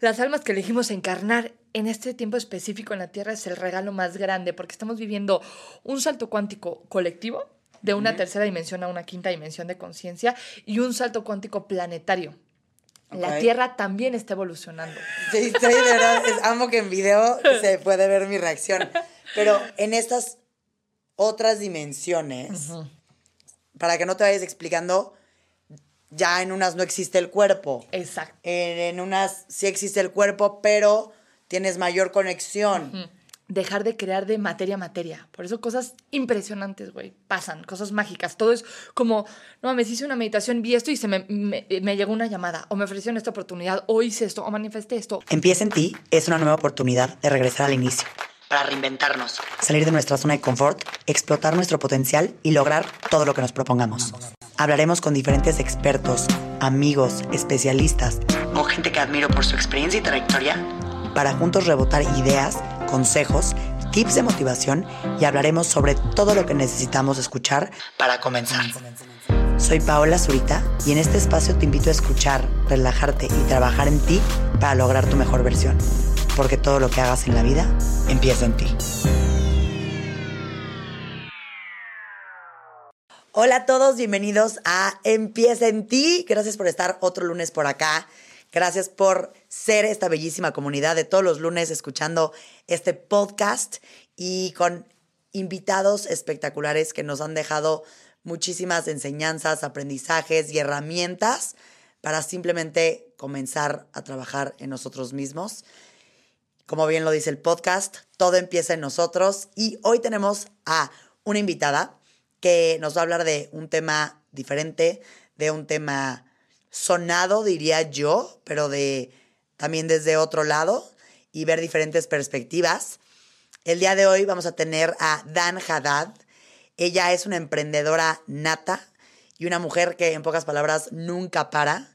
las almas que elegimos encarnar en este tiempo específico en la Tierra es el regalo más grande porque estamos viviendo un salto cuántico colectivo de una tercera dimensión a una quinta dimensión de conciencia y un salto cuántico planetario. La Tierra también está evolucionando. Sí, estoy de verdad, amo que en video se puede ver mi reacción. Pero en estas otras dimensiones, para que no te vayas explicando, ya en unas no existe el cuerpo. Exacto. En, unas sí existe el cuerpo, pero tienes mayor conexión. Dejar de crear de materia a materia. Por eso cosas impresionantes, güey, pasan, cosas mágicas. Todo es como, no mames, hice una meditación, vi esto y se me, me llegó una llamada, o me ofrecieron esta oportunidad, o hice esto, o manifesté esto. Empieza en ti es una nueva oportunidad de regresar al inicio para reinventarnos, salir de nuestra zona de confort, explotar nuestro potencial y lograr todo lo que nos propongamos. Hablaremos con diferentes expertos, amigos, especialistas o gente que admiro por su experiencia y trayectoria para juntos rebotar ideas, consejos, tips de motivación y hablaremos sobre todo lo que necesitamos escuchar para comenzar. Soy Paola Zurita y en este espacio te invito a escuchar, relajarte y trabajar en ti para lograr tu mejor versión porque todo lo que hagas en la vida empieza en ti. Hola a todos, bienvenidos a Empieza en ti. Gracias por estar otro lunes por acá. Gracias por ser esta bellísima comunidad de todos los lunes escuchando este podcast y con invitados espectaculares que nos han dejado muchísimas enseñanzas, aprendizajes y herramientas para simplemente comenzar a trabajar en nosotros mismos. Como bien lo dice el podcast, todo empieza en nosotros y hoy tenemos a una invitada que nos va a hablar de un tema diferente, de un tema sonado, diría yo, pero de también desde otro lado y ver diferentes perspectivas. El día de hoy vamos a tener a Dan Haddad. Ella es una emprendedora nata y una mujer que en pocas palabras nunca para.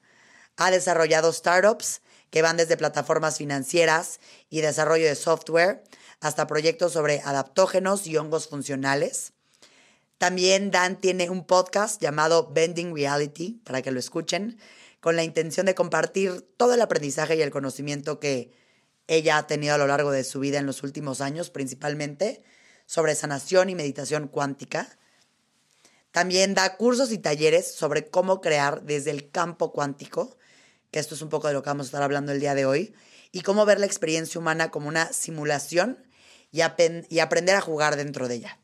Ha desarrollado startups que van desde plataformas financieras y desarrollo de software hasta proyectos sobre adaptógenos y hongos funcionales. También Dan tiene un podcast llamado Bending Reality, para que lo escuchen, con la intención de compartir todo el aprendizaje y el conocimiento que ella ha tenido a lo largo de su vida en los últimos años, principalmente sobre sanación y meditación cuántica. También da cursos y talleres sobre cómo crear desde el campo cuántico que esto es un poco de lo que vamos a estar hablando el día de hoy, y cómo ver la experiencia humana como una simulación y, y aprender a jugar dentro de ella.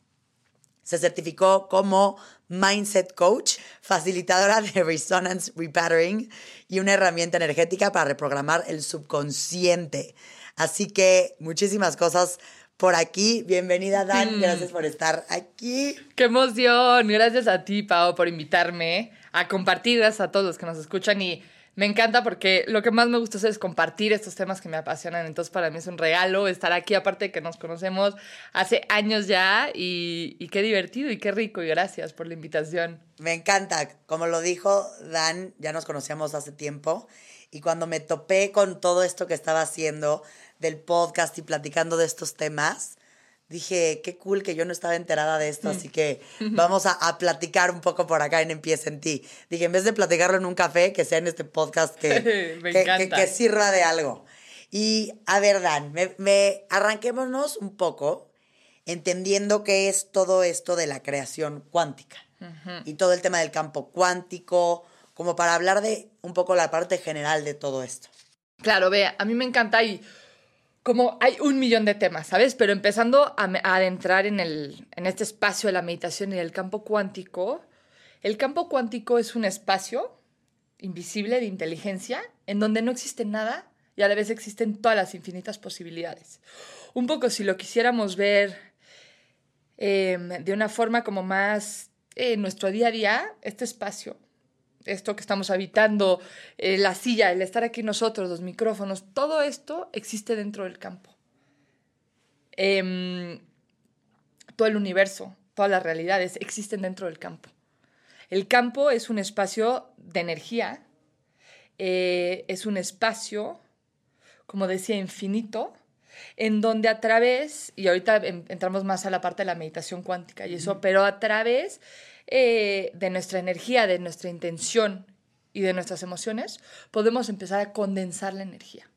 Se certificó como Mindset Coach, facilitadora de Resonance Repattering y una herramienta energética para reprogramar el subconsciente. Así que muchísimas cosas por aquí. Bienvenida, Dan. Mm. Gracias por estar aquí. ¡Qué emoción! Gracias a ti, Pau, por invitarme a compartir. a todos los que nos escuchan y me encanta porque lo que más me gusta es compartir estos temas que me apasionan. Entonces, para mí es un regalo estar aquí, aparte de que nos conocemos hace años ya. Y, qué divertido y qué rico. Y gracias por la invitación. Me encanta. Como lo dijo Dan, ya nos conocíamos hace tiempo. Y cuando me topé con todo esto que estaba haciendo del podcast y platicando de estos temas, dije, qué cool que yo no estaba enterada de esto, así que vamos a, platicar un poco por acá en Empieza en ti. Dije, en vez de platicarlo en un café, que sea en este podcast que, que, sirva de algo. Y a ver, Dan, me, arranquémonos un poco entendiendo qué es todo esto de la creación cuántica y todo el tema del campo cuántico, como para hablar de un poco la parte general de todo esto. Claro, vea, a mí me encanta y como hay un millón de temas, ¿sabes? Pero empezando a, adentrar en, el, en este espacio de la meditación y el campo cuántico, el campo cuántico es un espacio invisible de inteligencia en donde no existe nada y a la vez existen todas las infinitas posibilidades. Un poco si lo quisiéramos ver em, de una forma como más en nuestro día a día, este espacio esto que estamos habitando, eh, la silla, el estar aquí nosotros, los micrófonos, todo esto existe dentro del campo. Em, todo el universo, todas las realidades existen dentro del campo. El campo es un espacio de energía, eh, es un espacio, como decía, infinito, en donde a través, y ahorita entramos más a la parte de la meditación cuántica y eso, pero a través eh, de nuestra energía, de nuestra intención y de nuestras emociones, podemos empezar a condensar la energía.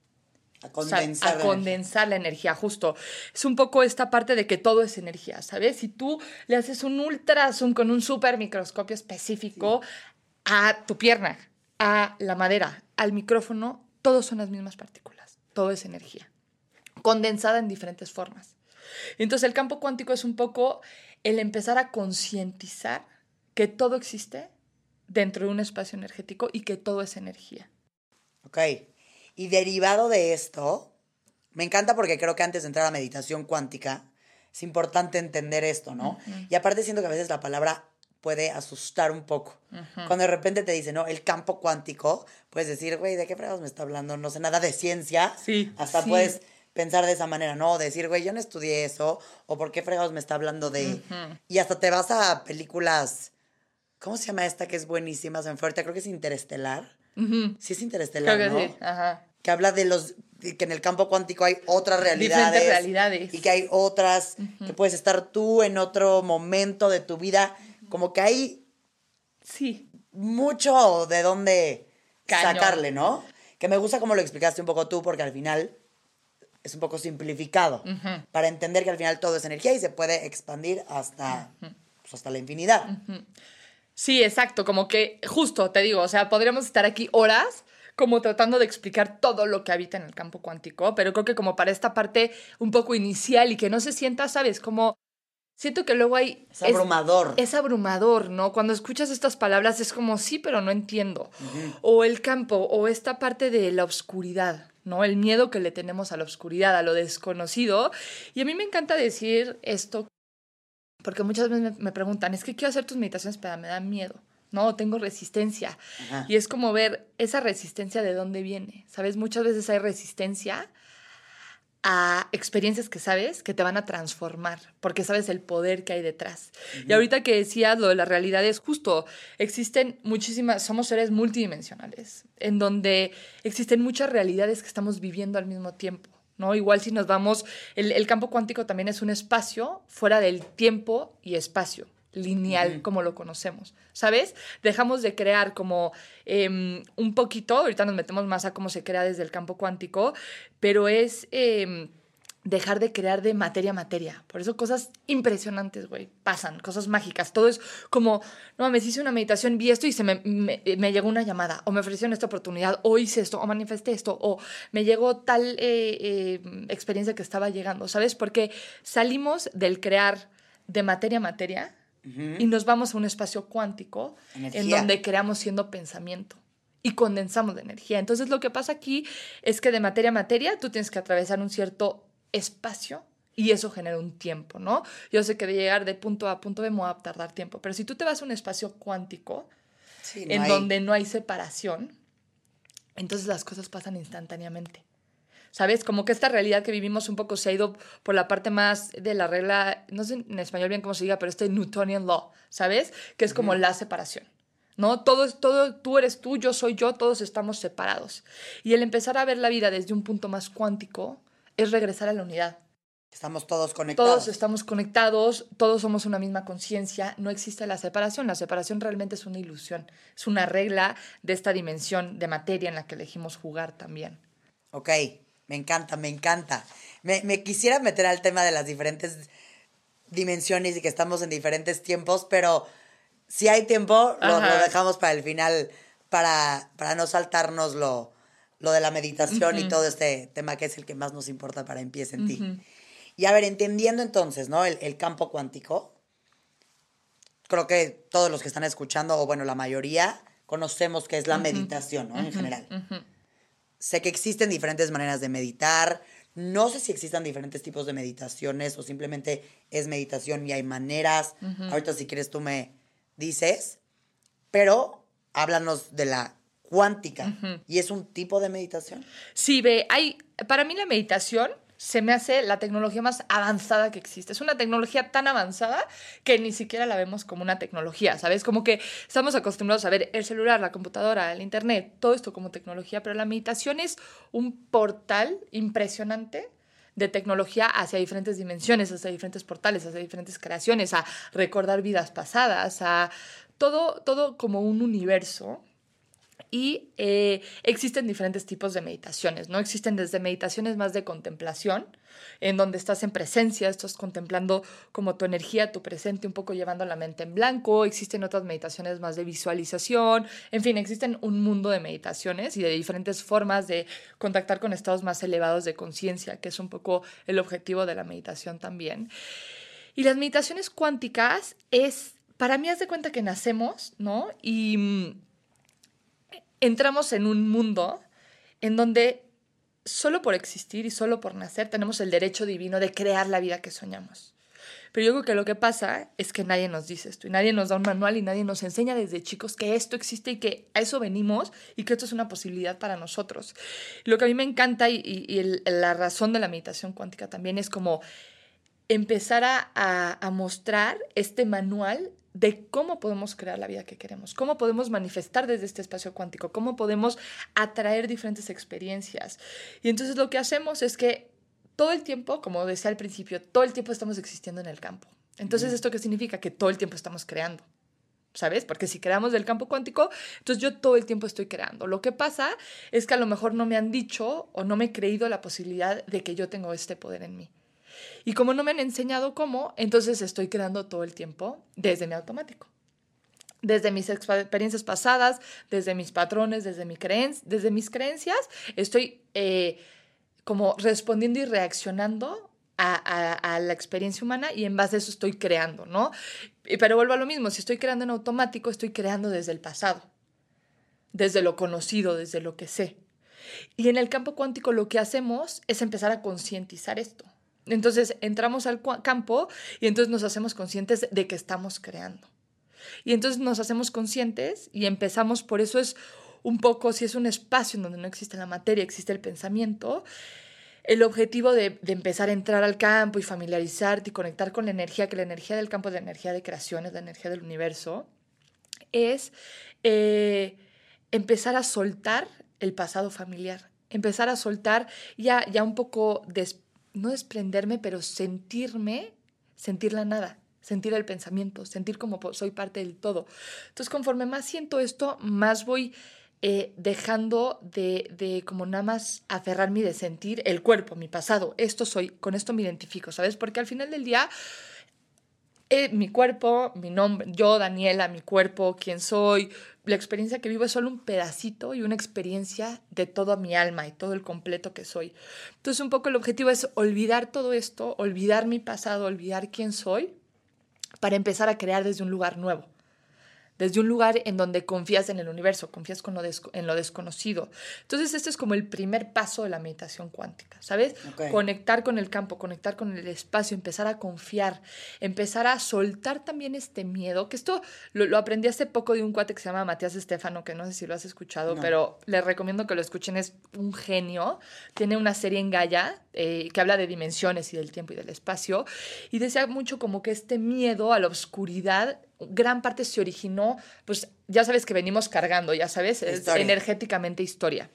A O sea, condensar. a la condensar la energía, justo. Es un poco esta parte de que todo es energía, ¿sabes? Si tú le haces un ultra zoom con un super microscopio específico a tu pierna, a la madera, al micrófono, todos son las mismas partículas. Todo es energía. Condensada en diferentes formas. Entonces el campo cuántico es un poco el empezar a concientizar que todo existe dentro de un espacio energético y que todo es energía. Ok. Y derivado de esto, me encanta porque creo que antes de entrar a meditación cuántica, es importante entender esto, ¿no? Y aparte siento que a veces la palabra puede asustar un poco. Cuando de repente te dicen, ¿no? El campo cuántico, puedes decir, güey, ¿de qué fregados me está hablando? No sé nada de ciencia. Sí, Hasta sí. puedes pensar de esa manera, ¿no? Decir, güey, yo no estudié eso, o ¿por qué fregados me está hablando de...? Y hasta te vas a películas... ¿Cómo se llama esta que es buenísima? Ahorita, creo que es Interestelar. Ujú. Sí es Interestelar, Creo que ¿no? sí. Ajá. que habla de los que en el campo cuántico hay otras realidades, Diferentes realidades. y que hay otras que puedes estar tú en otro momento de tu vida, como que hay Sí. mucho de dónde sacarle, ¿no? Que me gusta como lo explicaste un poco tú porque al final es un poco simplificado para entender que al final todo es energía y se puede expandir hasta pues, hasta la infinidad. Sí, exacto, como que justo te digo, o sea, podríamos estar aquí horas como tratando de explicar todo lo que habita en el campo cuántico, pero creo que como para esta parte un poco inicial y que no se sienta, ¿sabes? Como siento que luego hay... Es abrumador. Es, abrumador, ¿no? Cuando escuchas estas palabras es como, sí, pero no entiendo. O el campo, o esta parte de la oscuridad, ¿no? El miedo que le tenemos a la oscuridad, a lo desconocido. Y a mí me encanta decir esto porque muchas veces me, preguntan, es que quiero hacer tus meditaciones, pero me da miedo. No, tengo resistencia. Ajá. Y es como ver esa resistencia de dónde viene. ¿Sabes? Muchas veces hay resistencia a experiencias que sabes que te van a transformar, porque sabes el poder que hay detrás. Y ahorita que decías lo de la realidad es justo, existen muchísimas, somos seres multidimensionales, en donde existen muchas realidades que estamos viviendo al mismo tiempo. ¿No? Igual si nos vamos, el, el campo cuántico también es un espacio fuera del tiempo y espacio lineal como lo conocemos, ¿sabes? Dejamos de crear como em, un poquito, ahorita nos metemos más a cómo se crea desde el campo cuántico, pero es em, dejar de crear de materia a materia. Por eso cosas impresionantes, güey, pasan, cosas mágicas. Todo es como, no mames, hice una meditación, vi esto y se me, me, me llegó una llamada, o me ofrecieron esta oportunidad, o hice esto, o manifesté esto, o me llegó tal eh, eh, experiencia que estaba llegando, ¿sabes? Porque salimos del crear de materia a materia y nos vamos a un espacio cuántico en donde creamos siendo pensamiento y condensamos de energía. Entonces lo que pasa aquí es que de materia a materia tú tienes que atravesar un cierto espacio y eso genera un tiempo, ¿no? Yo sé que de llegar de punto A a punto B me va a tardar tiempo, pero si tú te vas a un espacio cuántico Sí, no en hay- donde no hay separación, entonces las cosas pasan instantáneamente. ¿Sabes? Como que esta realidad que vivimos un poco se ha ido por la parte más de la regla, no sé en español bien cómo se diga, pero este Newtonian Law, ¿sabes? Que es como la separación. ¿No? Todo es todo, tú eres tú, yo soy yo, todos estamos separados. Y el empezar a ver la vida desde un punto más cuántico es regresar a la unidad. Estamos todos conectados. Todos estamos conectados, todos somos una misma conciencia, no existe la separación. La separación realmente es una ilusión, es una regla de esta dimensión de materia en la que elegimos jugar también. Ok, me encanta, me encanta. Me, me quisiera meter al tema de las diferentes dimensiones y que estamos en diferentes tiempos, pero si hay tiempo, lo, dejamos para el final, para, para no saltarnos lo, de la meditación y todo este tema que es el que más nos importa para Empieza en ti. Y a ver, entendiendo entonces, ¿no? El, el campo cuántico, creo que todos los que están escuchando, o bueno, la mayoría, conocemos que es la meditación, ¿no? En general. Sé que existen diferentes maneras de meditar. No sé si existan diferentes tipos de meditaciones o simplemente es meditación y hay maneras. Ahorita si quieres tú me dices. Pero háblanos de la cuántica. ¿Y es un tipo de meditación? Sí, ve, hay, para mí la meditación se me hace la tecnología más avanzada que existe. Es una tecnología tan avanzada que ni siquiera la vemos como una tecnología, ¿sabes? Como que estamos acostumbrados a ver el celular, la computadora, el internet, todo esto como tecnología, pero la meditación es un portal impresionante de tecnología hacia diferentes dimensiones, hacia diferentes portales, hacia diferentes creaciones, a recordar vidas pasadas, a todo, todo como un universo y eh, existen diferentes tipos de meditaciones, ¿no? Existen desde meditaciones más de contemplación, en donde estás en presencia, estás contemplando como tu energía, tu presente, un poco llevando la mente en blanco. Existen otras meditaciones más de visualización. En fin, existen un mundo de meditaciones y de diferentes formas de contactar con estados más elevados de conciencia, que es un poco el objetivo de la meditación también. Y las meditaciones cuánticas es, para mí, haz de cuenta que nacemos, ¿no? Y mm, entramos en un mundo en donde solo por existir y solo por nacer tenemos el derecho divino de crear la vida que soñamos. Pero yo creo que lo que pasa es que nadie nos dice esto y nadie nos da un manual y nadie nos enseña desde chicos que esto existe y que a eso venimos y que esto es una posibilidad para nosotros. Lo que a mí me encanta y, la razón de la meditación cuántica también es como empezar a, a mostrar este manual de cómo podemos crear la vida que queremos, cómo podemos manifestar desde este espacio cuántico, cómo podemos atraer diferentes experiencias. Y entonces lo que hacemos es que todo el tiempo, como decía al principio, todo el tiempo estamos existiendo en el campo. Entonces, ¿esto qué significa? Que todo el tiempo estamos creando. ¿Sabes? Porque si creamos del campo cuántico, entonces yo todo el tiempo estoy creando. Lo que pasa es que a lo mejor no me han dicho o no me he creído la posibilidad de que yo tengo este poder en mí. Y como no me han enseñado cómo, entonces estoy creando todo el tiempo desde mi automático. Desde mis experiencias pasadas, desde mis patrones, desde, mi desde mis creencias, estoy eh, como respondiendo y reaccionando a, a, la experiencia humana y en base a eso estoy creando, ¿no? Pero vuelvo a lo mismo, si estoy creando en automático, estoy creando desde el pasado, desde lo conocido, desde lo que sé. Y en el campo cuántico lo que hacemos es empezar a concientizar esto. Entonces entramos al campo y entonces nos hacemos conscientes de que estamos creando. Y entonces nos hacemos conscientes y empezamos, por eso es un poco, si es un espacio en donde no existe la materia, existe el pensamiento, el objetivo de, empezar a entrar al campo y familiarizarte y conectar con la energía, que la energía del campo es la energía de creación, es la energía del universo, es eh, empezar a soltar el pasado familiar, empezar a soltar ya, ya un poco después no desprenderme, pero sentirme, sentir la nada, sentir el pensamiento, sentir como soy parte del todo. Entonces, conforme más siento esto, más voy eh, dejando de, de, como nada más aferrarme de sentir el cuerpo, mi pasado. Esto soy, con esto me identifico, ¿sabes? Porque al final del día eh, mi cuerpo, mi nombre, yo, Daniela, mi cuerpo, quién soy, la experiencia que vivo es solo un pedacito y una experiencia de toda mi alma y todo el completo que soy. Entonces un poco el objetivo es olvidar todo esto, olvidar mi pasado, olvidar quién soy, para empezar a crear desde un lugar nuevo desde un lugar en donde confías en el universo, confías con lo en lo desconocido. Entonces, este es como el primer paso de la meditación cuántica, ¿sabes? Conectar con el campo, conectar con el espacio, empezar a confiar, empezar a soltar también este miedo, que esto lo, aprendí hace poco de un cuate que se llama Matías Estefano, que no sé si lo has escuchado, pero les recomiendo que lo escuchen, es un genio, tiene una serie en Gaia eh, que habla de dimensiones y del tiempo y del espacio, y decía mucho como que este miedo a la oscuridad gran parte se originó, pues ya sabes que venimos cargando, ya sabes, es energéticamente historia.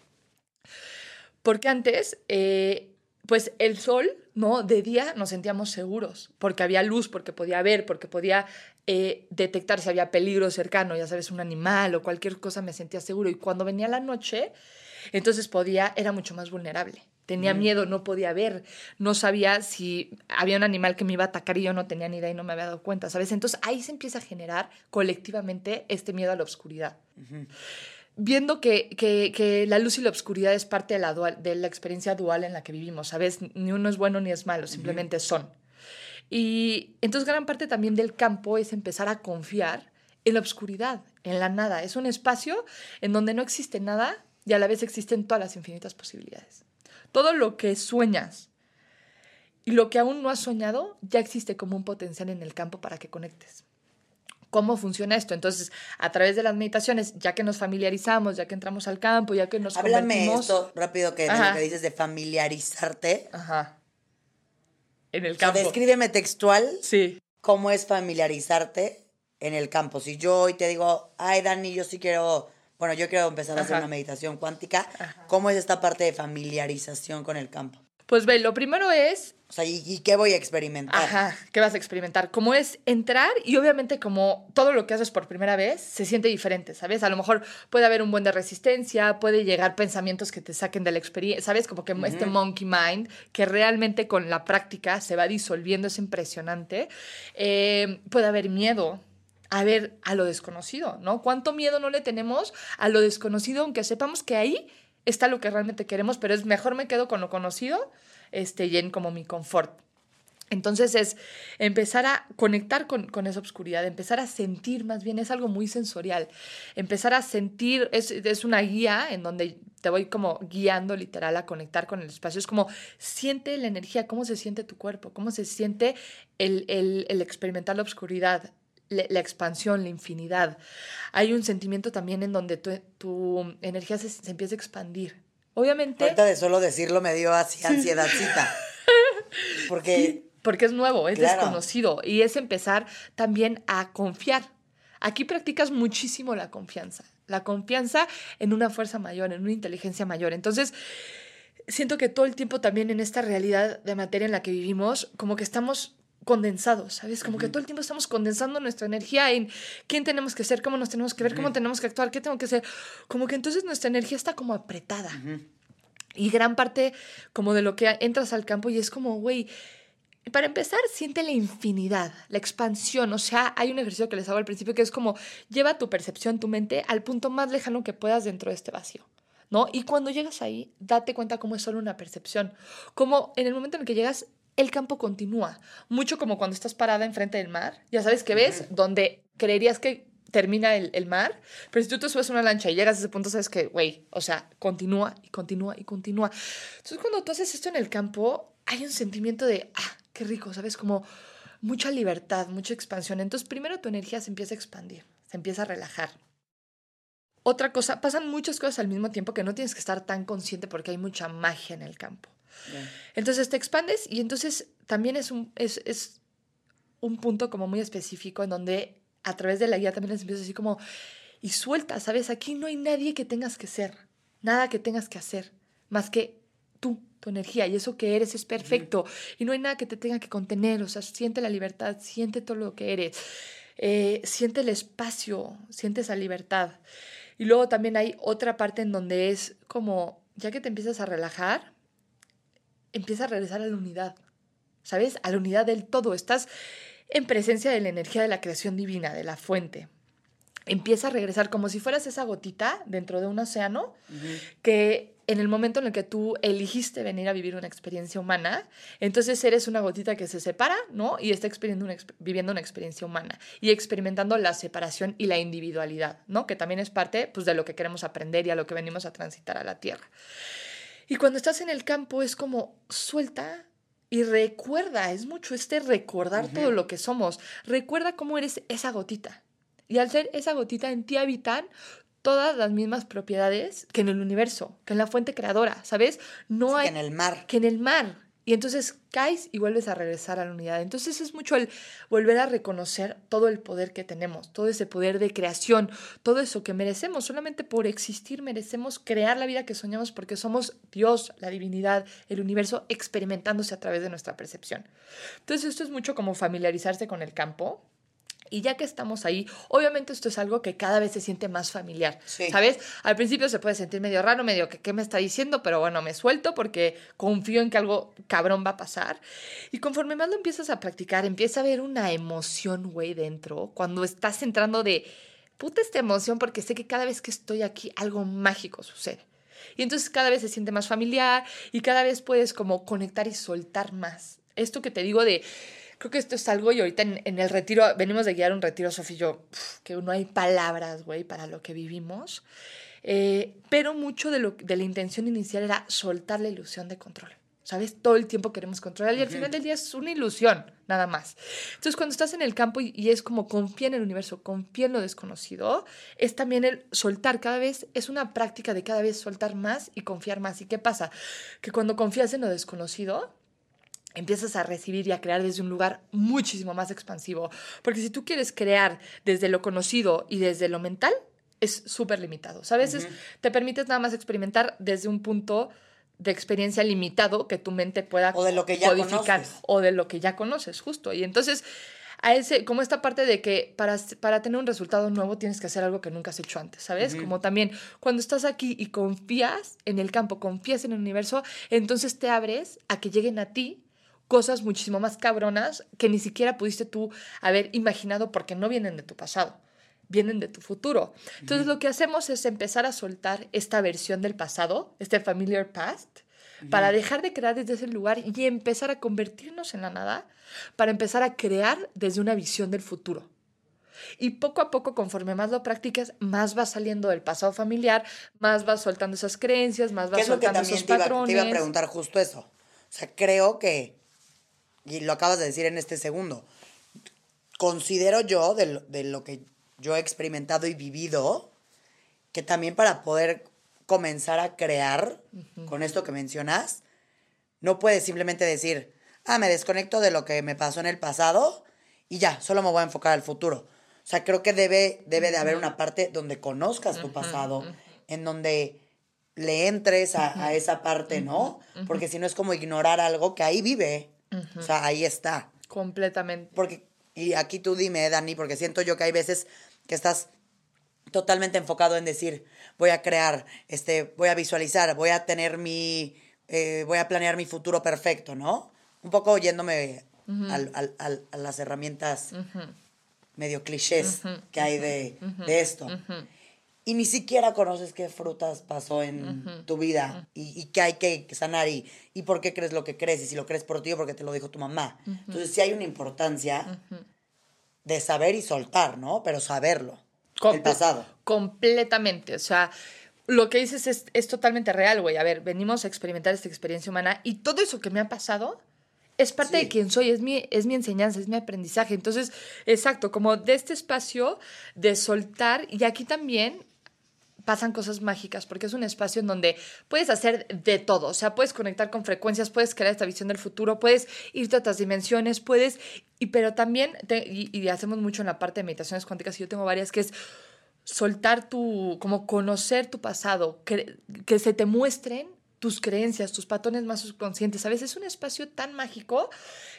Porque antes, eh, pues el sol, ¿no? De día nos sentíamos seguros, porque había luz, porque podía ver, porque podía eh, detectar si había peligro cercano, ya sabes, un animal o cualquier cosa, me sentía seguro. Y cuando venía la noche, entonces podía, era mucho más vulnerable. Tenía miedo, no podía ver, no sabía si había un animal que me iba a atacar y yo no tenía ni idea y no me había dado cuenta, ¿sabes? Entonces ahí se empieza a generar colectivamente este miedo a la oscuridad. Viendo que, que, la luz y la oscuridad es parte de la, de la experiencia dual en la que vivimos, ¿sabes? Ni uno es bueno ni es malo, simplemente son. Y entonces gran parte también del campo es empezar a confiar en la oscuridad, en la nada. Es un espacio en donde no existe nada y a la vez existen todas las infinitas posibilidades. Todo lo que sueñas y lo que aún no has soñado ya existe como un potencial en el campo para que conectes. ¿Cómo funciona esto? Entonces, a través de las meditaciones, ya que nos familiarizamos, ya que entramos al campo, ya que nos Háblame esto rápido que, que dices de familiarizarte. Ajá. En el campo. descríbeme textual. Sí. ¿Cómo es familiarizarte en el campo? Si yo hoy te digo, ay, Dani, yo sí quiero bueno, yo quiero empezar a hacer una meditación cuántica. ¿Cómo es esta parte de familiarización con el campo? Pues ve, lo primero es O sea, ¿y, y qué voy a experimentar? Ajá, ¿qué vas a experimentar? Como es entrar y obviamente como todo lo que haces por primera vez se siente diferente, ¿sabes? A lo mejor puede haber un buen de resistencia, puede llegar pensamientos que te saquen de la experiencia, ¿sabes? Como que este monkey mind que realmente con la práctica se va disolviendo, es impresionante. Eh, puede haber miedo, a ver a lo desconocido, ¿no? ¿Cuánto miedo no le tenemos a lo desconocido, aunque sepamos que ahí está lo que realmente queremos, pero es mejor me quedo con lo conocido este, y en como mi confort. Entonces es empezar a conectar con, con, esa oscuridad, empezar a sentir más bien, es algo muy sensorial, empezar a sentir, es, es, una guía en donde te voy como guiando literal a conectar con el espacio, es como siente la energía, cómo se siente tu cuerpo, cómo se siente el, el, el experimentar la oscuridad, la, expansión, la infinidad. Hay un sentimiento también en donde tu, tu energía se, se empieza a expandir, Obviamente. Ahorita de solo decirlo me dio así ansiedadcita. Porque. Porque es nuevo, es claro. desconocido. Y es empezar también a confiar. Aquí practicas muchísimo la confianza. La confianza en una fuerza mayor, en una inteligencia mayor. Entonces, siento que todo el tiempo también en esta realidad de materia en la que vivimos, como que estamos condensados, ¿sabes? Como uh -huh. que todo el tiempo estamos condensando nuestra energía en quién tenemos que ser, cómo nos tenemos que ver, uh -huh. cómo tenemos que actuar, qué tengo que hacer. Como que entonces nuestra energía está como apretada. Uh -huh. Y gran parte como de lo que entras al campo y es como, güey, para empezar, siente la infinidad, la expansión. O sea, hay un ejercicio que les hago al principio que es como lleva tu percepción, tu mente al punto más lejano que puedas dentro de este vacío. ¿No? Y cuando llegas ahí, date cuenta cómo es solo una percepción. Como en el momento en el que llegas, el campo continúa. Mucho como cuando estás parada enfrente del mar. Ya sabes que ves donde creerías que termina el, el, mar, pero si tú te subes a una lancha y llegas a ese punto, sabes que, güey, o sea, continúa y continúa y continúa. Entonces, cuando tú haces esto en el campo, hay un sentimiento de, ah, qué rico, ¿sabes? Como mucha libertad, mucha expansión. Entonces, primero tu energía se empieza a expandir, se empieza a relajar. Otra cosa, pasan muchas cosas al mismo tiempo que no tienes que estar tan consciente porque hay mucha magia en el campo. Yeah. Entonces te expandes y entonces también es un, es, es un punto como muy específico en donde a través de la guía también les empiezo así como, y suelta, ¿sabes? Aquí no hay nadie que tengas que ser, nada que tengas que hacer, más que tú, tu energía, y eso que eres es perfecto, y no hay nada que te tenga que contener, o sea, siente la libertad, siente todo lo que eres, eh, siente el espacio, siente esa libertad. Y luego también hay otra parte en donde es como, ya que te empiezas a relajar, empieza a regresar a la unidad, ¿sabes? A la unidad del todo. Estás en presencia de la energía de la creación divina, de la fuente. Empieza a regresar como si fueras esa gotita dentro de un océano uh -huh. que en el momento en el que tú eligiste venir a vivir una experiencia humana, entonces eres una gotita que se separa, ¿no? Y está una, viviendo una experiencia humana y experimentando la separación y la individualidad, ¿no? Que también es parte pues, de lo que queremos aprender y a lo que venimos a transitar a la tierra. Y cuando estás en el campo es como suelta y recuerda, es mucho este recordar uh -huh. todo lo que somos. Recuerda cómo eres esa gotita. Y al ser esa gotita en ti habitan todas las mismas propiedades que en el universo, que en la fuente creadora, ¿sabes? No sí, hay que en el mar. Que en el mar. Y entonces caes y vuelves a regresar a la unidad. Entonces es mucho el volver a reconocer todo el poder que tenemos, todo ese poder de creación, todo eso que merecemos. Solamente por existir merecemos crear la vida que soñamos porque somos Dios, la divinidad, el universo experimentándose a través de nuestra percepción. Entonces esto es mucho como familiarizarse con el campo, y ya que estamos ahí, obviamente esto es algo que cada vez se siente más familiar, sí. ¿sabes? Al principio se puede sentir medio raro, medio que qué me está diciendo, pero bueno, me suelto porque confío en que algo cabrón va a pasar. Y conforme más lo empiezas a practicar, empieza a haber una emoción, güey, dentro, cuando estás entrando de puta esta emoción porque sé que cada vez que estoy aquí algo mágico sucede. Y entonces cada vez se siente más familiar y cada vez puedes como conectar y soltar más. Esto que te digo de creo que esto es algo y ahorita en, en el retiro, venimos de guiar un retiro, Sofía y yo, pff, que no hay palabras, güey, para lo que vivimos. Eh, pero mucho de, lo, de la intención inicial era soltar la ilusión de control. ¿Sabes? Todo el tiempo queremos controlar y al final del día es una ilusión, nada más. Entonces, cuando estás en el campo y, y, es como confía en el universo, confía en lo desconocido, es también el soltar cada vez, es una práctica de cada vez soltar más y confiar más. ¿Y qué pasa? Que cuando confías en lo desconocido, empiezas a recibir y a crear desde un lugar muchísimo más expansivo. Porque si tú quieres crear desde lo conocido y desde lo mental, es súper limitado. O sea, a veces uh -huh. te permites nada más experimentar desde un punto de experiencia limitado que tu mente pueda O de lo que ya codificar conoces. o de lo que ya conoces, justo. Y entonces, a ese, como esta parte de que para, para tener un resultado nuevo tienes que hacer algo que nunca has hecho antes, ¿sabes? Como también cuando estás aquí y confías en el campo, confías en el universo, entonces te abres a que lleguen a ti cosas muchísimo más cabronas que ni siquiera pudiste tú haber imaginado porque no vienen de tu pasado, vienen de tu futuro. Entonces lo que hacemos es empezar a soltar esta versión del pasado, este familiar past, para dejar de crear desde ese lugar y empezar a convertirnos en la nada, para empezar a crear desde una visión del futuro. Y poco a poco, conforme más lo practicas, más vas saliendo del pasado familiar, más vas soltando esas creencias, más ¿Qué vas es lo que soltando también esos te iba, patrones. te iba a preguntar justo eso? O sea, creo que, y lo acabas de decir en este segundo, considero yo, de lo, de lo que yo he experimentado y vivido, que también para poder comenzar a crear con esto que mencionas, no puedes simplemente decir, ah, me desconecto de lo que me pasó en el pasado y ya, solo me voy a enfocar al futuro. O sea, creo que debe, debe de haber una parte donde conozcas tu pasado, en donde le entres a, a esa parte, ¿no? Porque si no es como ignorar algo que ahí vive. O sea, ahí está. Completamente. Porque, y aquí tú dime, Dani, porque siento yo que hay veces que estás totalmente enfocado en decir, voy a crear, este, voy a visualizar, voy a tener mi, eh, voy a planear mi futuro perfecto, ¿no? Un poco oyéndome al- al- al- a las herramientas medio clichés que hay de, de esto. Y ni siquiera conoces qué frutas pasó en tu vida y, y qué hay que sanar y, y por qué crees lo que crees y si lo crees por ti o porque te lo dijo tu mamá. Entonces sí hay una importancia de saber y soltar, ¿no? Pero saberlo. el Comple- pasado. Completamente. O sea, lo que dices es, es totalmente real, güey. A ver, venimos a experimentar esta experiencia humana y todo eso que me ha pasado es parte Sí. de quién soy, es mi, es mi enseñanza, es mi aprendizaje. Entonces, exacto, como de este espacio de soltar y aquí también pasan cosas mágicas, porque es un espacio en donde puedes hacer de todo, o sea, puedes conectar con frecuencias, puedes crear esta visión del futuro, puedes irte a otras dimensiones, puedes, y pero también, y hacemos mucho en la parte de meditaciones cuánticas, y yo tengo varias, que es soltar tu, como conocer tu pasado, que, que se te muestren tus creencias, tus patrones más subconscientes. A veces es un espacio tan mágico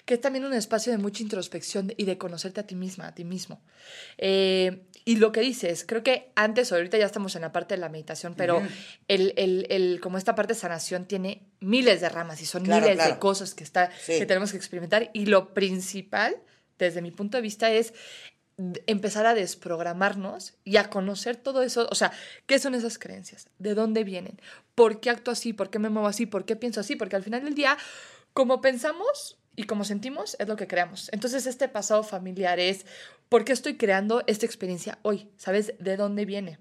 que es también un espacio de mucha introspección y de conocerte a ti misma, a ti mismo. Eh, y lo que dices, creo que antes o ahorita ya estamos en la parte de la meditación, pero el, el- el- como esta parte de sanación tiene miles de ramas y son Claro, miles de cosas que, está, Sí. que tenemos que experimentar. Y lo principal, desde mi punto de vista, es empezar a desprogramarnos y a conocer todo eso, o sea, ¿qué son esas creencias? ¿De dónde vienen? ¿Por qué actúo así? ¿Por qué me muevo así? ¿Por qué pienso así? Porque al final del día, como pensamos y como sentimos, es lo que creamos. Entonces, este pasado familiar es, ¿por qué estoy creando esta experiencia hoy? ¿Sabes de dónde viene?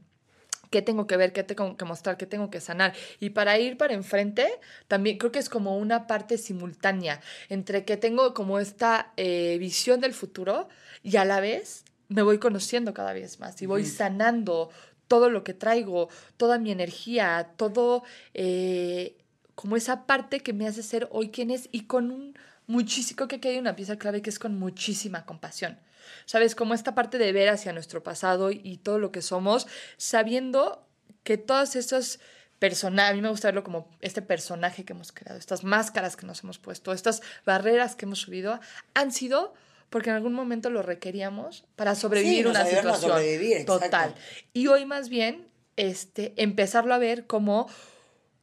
qué tengo que ver, qué tengo que mostrar, qué tengo que sanar. Y para ir para enfrente, también creo que es como una parte simultánea entre que tengo como esta eh, visión del futuro y a la vez me voy conociendo cada vez más y voy sanando todo lo que traigo, toda mi energía, todo eh, como esa parte que me hace ser hoy quien es y con un muchísimo, creo que aquí hay una pieza clave que es con muchísima compasión. ¿Sabes? Como esta parte de ver hacia nuestro pasado y todo lo que somos, sabiendo que todas esas personajes, a mí me gusta verlo como este personaje que hemos creado, estas máscaras que nos hemos puesto, estas barreras que hemos subido, han sido porque en algún momento lo requeríamos para sobrevivir nos una situación. sobrevivir. Total. Y hoy más bien, este, empezarlo a ver como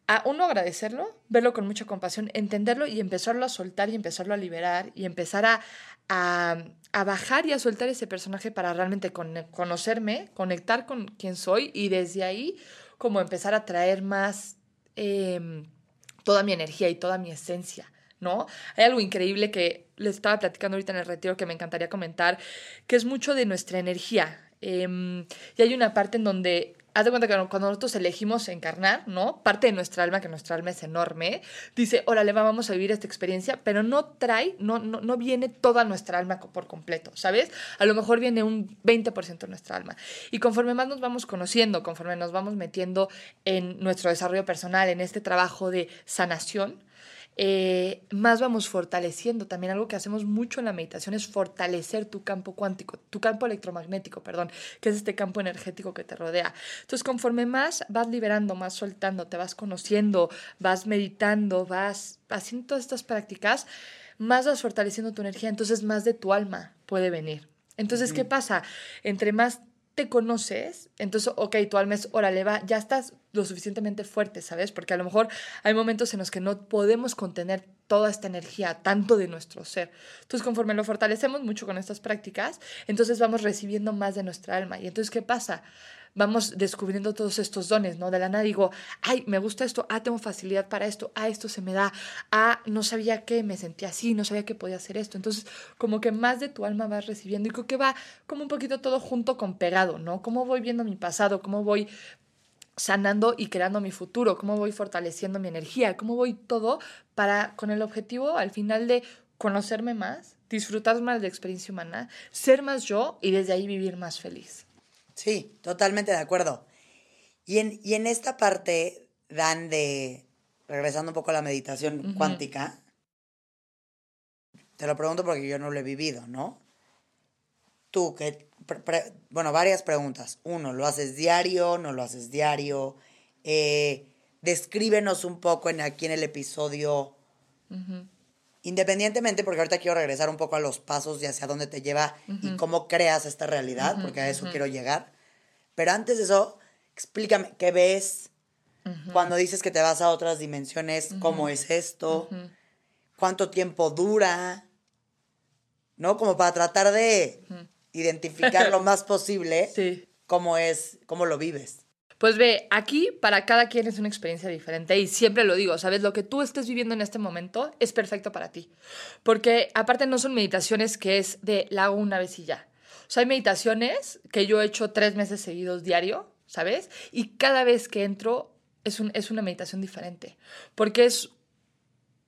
a uno agradecerlo, verlo con mucha compasión, entenderlo y empezarlo a soltar y empezarlo a liberar y empezar a, a, a bajar y a soltar ese personaje para realmente con- conocerme, conectar con quién soy y desde ahí como empezar a traer más em, toda mi energía y toda mi esencia. ¿No? Hay algo increíble que les estaba platicando ahorita en el retiro que me encantaría comentar, que es mucho de nuestra energía. Em, y hay una parte en donde, haz de cuenta que cuando nosotros elegimos encarnar, ¿no? Parte de nuestra alma, que nuestra alma es enorme, dice, órale, va, vamos a vivir esta experiencia, pero no trae, no, no, no viene toda nuestra alma por completo, ¿sabes? A lo mejor viene un 20% de nuestra alma. Y conforme más nos vamos conociendo, conforme nos vamos metiendo en nuestro desarrollo personal, en este trabajo de sanación, eh, más vamos fortaleciendo. También algo que hacemos mucho en la meditación es fortalecer tu campo cuántico, tu campo electromagnético, perdón, que es este campo energético que te rodea. Entonces, conforme más vas liberando, más soltando, te vas conociendo, vas meditando, vas haciendo todas estas prácticas, más vas fortaleciendo tu energía, entonces más de tu alma puede venir. Entonces, ¿qué pasa? Entre más te conoces, entonces, ok, tu alma es, órale, va, ya estás lo suficientemente fuerte, ¿sabes? Porque a lo mejor hay momentos en los que no podemos contener toda esta energía, tanto de nuestro ser. Entonces, conforme lo fortalecemos mucho con estas prácticas, entonces vamos recibiendo más de nuestra alma. Y entonces, ¿qué pasa? Vamos descubriendo todos estos dones, ¿no? De la nada digo, ay, me gusta esto, ah, tengo facilidad para esto, ah, esto se me da, ah, no sabía que me sentía así, no sabía que podía hacer esto. Entonces, como que más de tu alma vas recibiendo y creo que va como un poquito todo junto con pegado, ¿no? Cómo voy viendo mi pasado, cómo voy sanando y creando mi futuro, cómo voy fortaleciendo mi energía, cómo voy todo para con el objetivo al final de conocerme más, disfrutar más de la experiencia humana, ser más yo y desde ahí vivir más feliz. Sí, totalmente de acuerdo. Y en, y en esta parte, Dan, de, regresando un poco a la meditación cuántica, te lo pregunto porque yo no lo he vivido, ¿no? Tú, que, bueno, varias preguntas. Uno, ¿lo haces diario? ¿No lo haces diario? Eh, descríbenos un poco en, aquí en el episodio Independientemente, porque ahorita quiero regresar un poco a los pasos y hacia dónde te lleva y cómo creas esta realidad, porque a eso quiero llegar. Pero antes de eso, explícame qué ves cuando dices que te vas a otras dimensiones, cómo es esto, cuánto tiempo dura, ¿no? Como para tratar de identificar lo más posible cómo es, cómo lo vives. Pues ve, aquí para cada quien es una experiencia diferente y siempre lo digo, ¿sabes? Lo que tú estés viviendo en este momento es perfecto para ti. Porque aparte no son meditaciones que es de la hago una vez y ya. O sea, hay meditaciones que yo he hecho tres meses seguidos diario, ¿sabes? Y cada vez que entro es, un, es una meditación diferente. Porque es,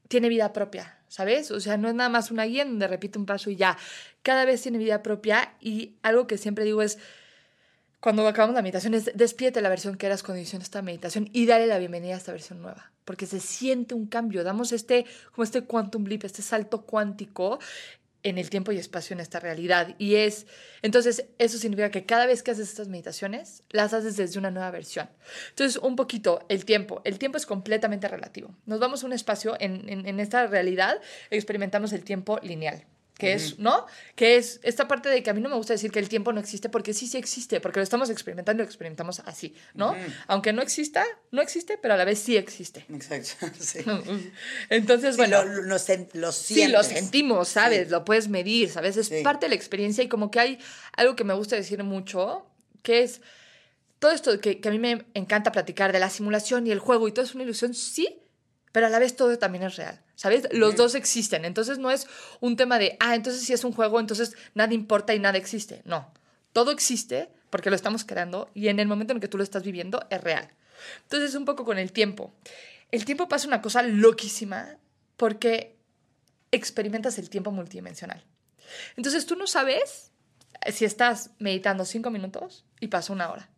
tiene vida propia, ¿sabes? O sea, no es nada más una guía donde repite un paso y ya. Cada vez tiene vida propia y algo que siempre digo es cuando acabamos la meditación es despierte la versión que eras cuando hiciste esta meditación y dale la bienvenida a esta versión nueva, porque se siente un cambio, damos este, como este quantum leap, este salto cuántico en el tiempo y espacio en esta realidad. Y es, entonces, eso significa que cada vez que haces estas meditaciones, las haces desde una nueva versión. Entonces, un poquito, el tiempo. El tiempo es completamente relativo. Nos vamos a un espacio, en, en, en esta realidad experimentamos el tiempo lineal que es, ¿no? Que es esta parte de que a mí no me gusta decir que el tiempo no existe, porque sí, sí existe, porque lo estamos experimentando y lo experimentamos así, ¿no? Aunque no exista, no existe, pero a la vez sí existe. Exacto, sí. Entonces, bueno. Lo, lo, Sí, lo sentimos, ¿sabes? Lo puedes medir, ¿sabes? Es parte de la experiencia y como que hay algo que me gusta decir mucho, que es todo esto que, que a mí me encanta platicar de la simulación y el juego y todo es una ilusión, sí, pero a la vez todo también es real. ¿Sabes? Los dos existen. Entonces no es un tema de, ah, entonces si es un juego, entonces nada importa y nada existe. No. Todo existe porque lo estamos creando y en el momento en que tú lo estás viviendo es real. Entonces es un poco con el tiempo. El tiempo pasa una cosa loquísima porque experimentas el tiempo multidimensional. Entonces tú no sabes si estás meditando cinco minutos y pasa una hora.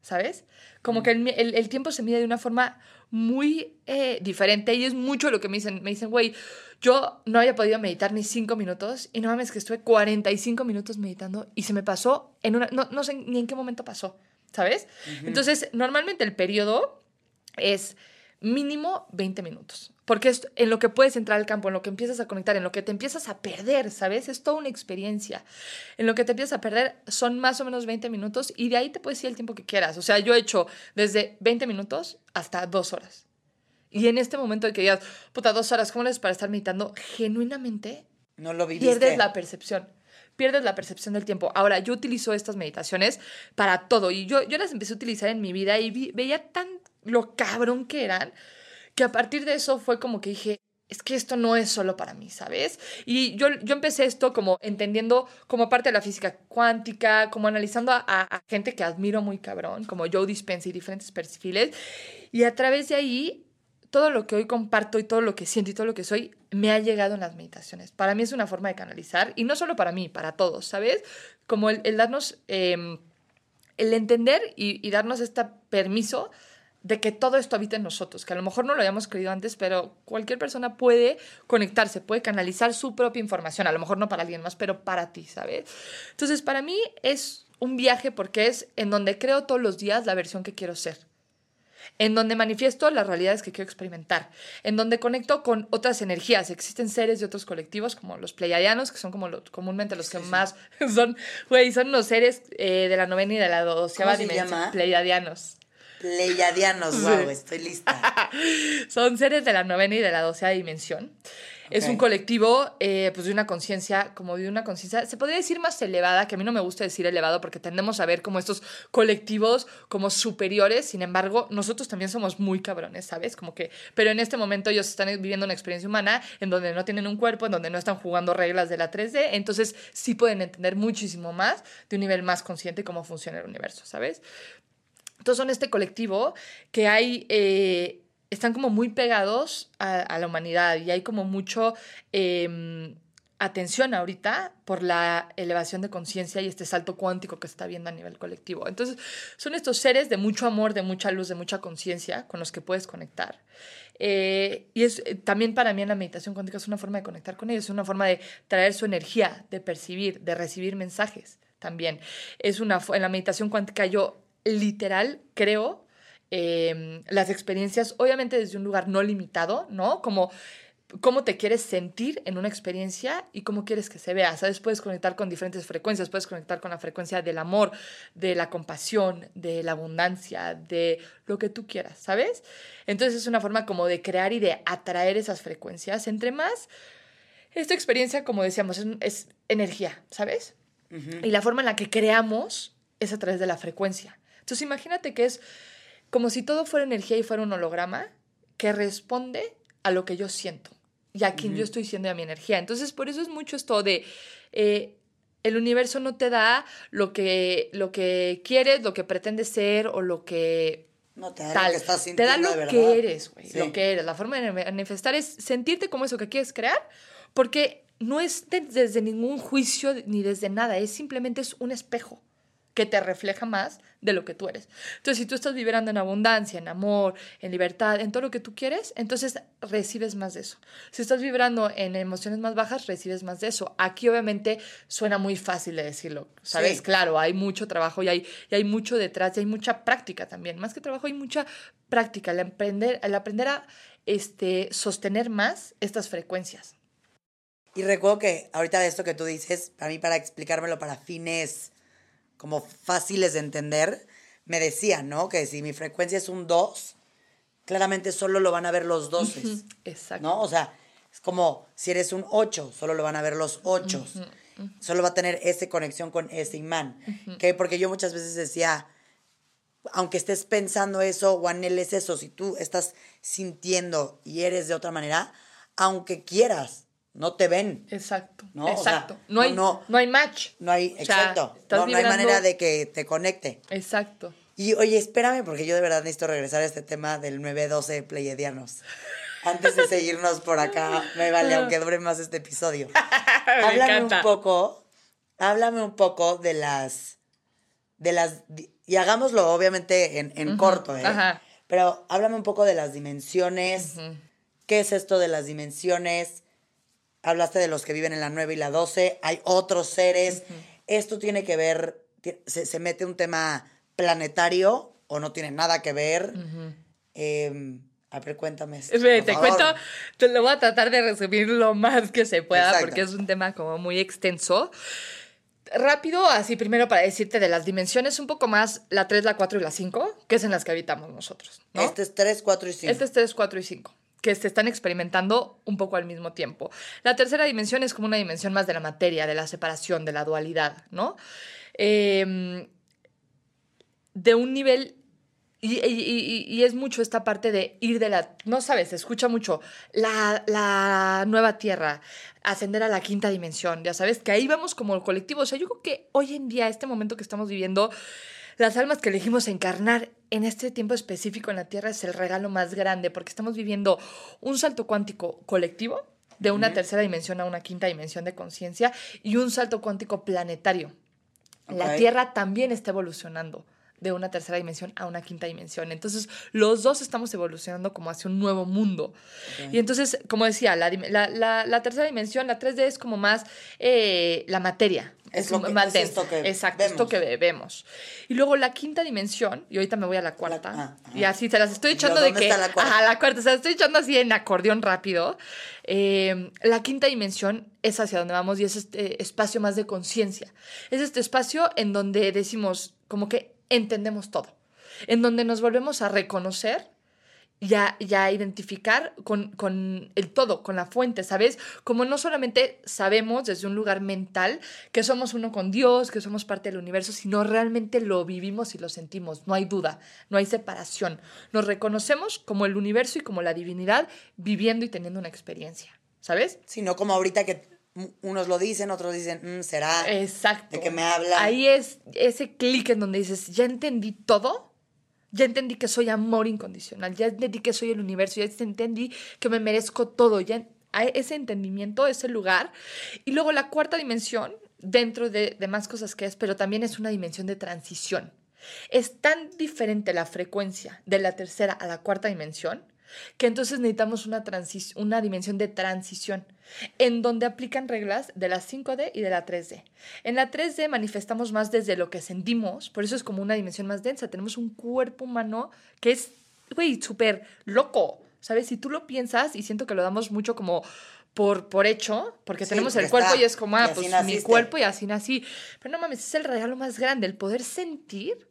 ¿Sabes? Como que el, el tiempo se mide de una forma muy eh, diferente y es mucho lo que me dicen. Me dicen, güey, yo no había podido meditar ni cinco minutos y no mames que estuve 45 minutos meditando y se me pasó en una, no, no sé ni en qué momento pasó, ¿sabes? Entonces, normalmente el periodo es mínimo 20 minutos. Porque es en lo que puedes entrar al campo, en lo que empiezas a conectar, en lo que te empiezas a perder, ¿sabes? Es toda una experiencia. En lo que te empiezas a perder son más o menos 20 minutos y de ahí te puedes ir el tiempo que quieras. O sea, yo he hecho desde 20 minutos hasta dos horas. Y en este momento de que digas, puta, dos horas, ¿cómo les para estar meditando? Genuinamente, no lo pierdes la percepción pierdes la percepción del tiempo. Ahora, yo utilizo estas meditaciones para todo y yo, yo las empecé a utilizar en mi vida y veía tan lo cabrón que eran, que a partir de eso fue como que dije, es que esto no es solo para mí, ¿sabes? Y yo, yo empecé esto como entendiendo como parte de la física cuántica, como analizando a, gente que admiro muy cabrón, como Joe Dispenza y diferentes perfiles, y a través de ahí todo lo que hoy comparto y todo lo que siento y todo lo que soy me ha llegado en las meditaciones. Para mí es una forma de canalizar y no solo para mí, para todos, ¿sabes? Como el, darnos, em, el entender y, y darnos este permiso de que todo esto habita en nosotros, que a lo mejor no lo habíamos creído antes, pero cualquier persona puede conectarse, puede canalizar su propia información, a lo mejor no para alguien más, pero para ti, ¿sabes? Entonces, para mí es un viaje porque es en donde creo todos los días la versión que quiero ser en donde manifiesto las realidades que quiero experimentar, en donde conecto con otras energías. Existen seres de otros colectivos, como los pleiadianos, que son como comúnmente los que más son, güey, son los seres eh, de la novena y de la doceava dimensión. Pleiadianos. Pleiadianos, wow, estoy lista. son seres de la novena y de la doceava dimensión. Es un colectivo, eh, pues, de una conciencia, como de una conciencia, se podría decir más elevada, que a mí no me gusta decir elevado porque tendemos a ver como estos colectivos como superiores, sin embargo, nosotros también somos muy cabrones, ¿sabes? Como que, pero en este momento ellos están viviendo una experiencia humana en donde no tienen un cuerpo, en donde no están jugando reglas de la 3D, entonces sí pueden entender muchísimo más de un nivel más consciente cómo funciona el universo, ¿sabes? Entonces son este colectivo que hay... Eh, están como muy pegados a, la humanidad y hay como mucho em, atención ahorita por la elevación de conciencia y este salto cuántico que se está viendo a nivel colectivo. Entonces, son estos seres de mucho amor, de mucha luz, de mucha conciencia con los que puedes conectar. Eh, y es eh, también para mí en la meditación cuántica es una forma de conectar con ellos, es una forma de traer su energía, de percibir, de recibir mensajes también. Es una en la meditación cuántica yo literal creo Em, las experiencias, obviamente desde un lugar no limitado, ¿no? Como cómo te quieres sentir en una experiencia y cómo quieres que se vea. ¿Sabes? Puedes conectar con diferentes frecuencias, puedes conectar con la frecuencia del amor, de la compasión, de la abundancia, de lo que tú quieras, ¿sabes? Entonces es una forma como de crear y de atraer esas frecuencias. Entre más, esta experiencia, como decíamos, es, energía, ¿sabes? Y la forma en la que creamos es a través de la frecuencia. Entonces imagínate que es como si todo fuera energía y fuera un holograma que responde a lo que yo siento y a quien yo estoy siendo a mi energía. Entonces, por eso es mucho esto de eh, el universo no te da lo que, lo que quieres, lo que pretendes ser o lo que no te da lo que estás sintiendo. Te da lo que eres, güey. Lo que eres. La forma de manifestar es sentirte como eso que quieres crear, porque no es desde ningún juicio ni desde nada, es simplemente es un espejo que te refleja más de lo que tú eres. Entonces, si tú estás vibrando en abundancia, en amor, en libertad, en todo lo que tú quieres, entonces recibes más de eso. Si estás vibrando en emociones más bajas, recibes más de eso. Aquí obviamente suena muy fácil de decirlo, ¿sabes? Claro, hay mucho trabajo y hay, y hay mucho detrás y hay mucha práctica también. Más que trabajo, hay mucha práctica, el aprender, el aprender a este, sostener más estas frecuencias. Y recuerdo que ahorita de esto que tú dices, para mí, para explicármelo para fines como fáciles de entender, me decían, ¿no? Que si mi frecuencia es un 2, claramente solo lo van a ver los 12. Exacto. ¿No? O sea, es como si eres un 8, solo lo van a ver los 8. Solo va a tener esa conexión con ese imán. ¿Okay? Porque yo muchas veces decía, aunque estés pensando eso o anheles eso, si tú estás sintiendo y eres de otra manera, aunque quieras no te ven. Exacto. ¿no? Exacto. no, hay, no, hay match. No hay, exacto. no, hay manera de que te conecte. Exacto. Y oye, espérame, porque yo de verdad necesito regresar a este tema del 912 Pleiadianos. Antes de seguirnos por acá, me vale, aunque dure más este episodio. háblame un poco, háblame un poco de las, de las, y hagámoslo obviamente en, corto, ¿eh? Pero háblame un poco de las dimensiones. ¿Qué es esto de las dimensiones? Hablaste de los que viven en la 9 y la 12, hay otros seres. Esto tiene que ver, se, mete un tema planetario o no tiene nada que ver. Em, a ver, cuéntame. te cuento, te lo voy a tratar de resumir lo más que se pueda porque es un tema como muy extenso. Rápido, así primero para decirte de las dimensiones, un poco más la 3, la 4 y la 5, que es en las que habitamos nosotros. Este es 3, 4 y 5. Este es 3, 4 y 5 que se están experimentando un poco al mismo tiempo. La tercera dimensión es como una dimensión más de la materia, de la separación, de la dualidad, ¿no? Em, de un nivel y, es mucho esta parte de ir de la, no sabes, se escucha mucho, la, la, nueva tierra, ascender a la quinta dimensión, ya sabes, que ahí vamos como el colectivo. O sea, yo creo que hoy en día, este momento que estamos viviendo, las almas que elegimos encarnar en este tiempo específico en la Tierra es el regalo más grande porque estamos viviendo un salto cuántico colectivo de una tercera dimensión a una quinta dimensión de conciencia y un salto cuántico planetario. La Tierra también está evolucionando de una tercera dimensión a una quinta dimensión. Entonces, los dos estamos evolucionando como hacia un nuevo mundo. Y entonces, como decía, la, la, la, tercera dimensión, la 3D es como más eh, la materia. Es, lo que, esto que Exacto, vemos. esto que vemos. Y luego la quinta dimensión, y ahorita me voy a la cuarta, ah, y así se las estoy echando de que... La cuarta? Ajá, la cuarta, se las estoy echando así en acordeón rápido. Eh, la quinta dimensión es hacia donde vamos y es este espacio más de conciencia. Es este espacio en donde decimos como que entendemos todo, en donde nos volvemos a reconocer ya, ya identificar con, con, el todo, con la fuente, ¿sabes? Como no solamente sabemos desde un lugar mental que somos uno con Dios, que somos parte del universo, sino realmente lo vivimos y lo sentimos, no hay duda, no hay separación. Nos reconocemos como el universo y como la divinidad viviendo y teniendo una experiencia, ¿sabes? Sino como ahorita que unos lo dicen, otros dicen, mm, ¿será? Exacto. ¿De qué me habla? Ahí es ese clic en donde dices, ya entendí todo ya entendí que soy amor incondicional, ya entendí que soy el universo, ya entendí que me merezco todo, ya ese entendimiento, ese lugar. Y luego la cuarta dimensión, dentro de, de más cosas que es, pero también es una dimensión de transición. Es tan diferente la frecuencia de la tercera a la cuarta dimensión que entonces necesitamos una, una dimensión de transición en donde aplican reglas de la 5D y de la 3D. En la 3D manifestamos más desde lo que sentimos, por eso es como una dimensión más densa. Tenemos un cuerpo humano que es, güey, súper loco, ¿sabes? Si tú lo piensas, y siento que lo damos mucho como por, por hecho, porque tenemos el cuerpo y es como, ah, pues mi cuerpo y así nací. Pero no mames, es el regalo más grande. El poder sentir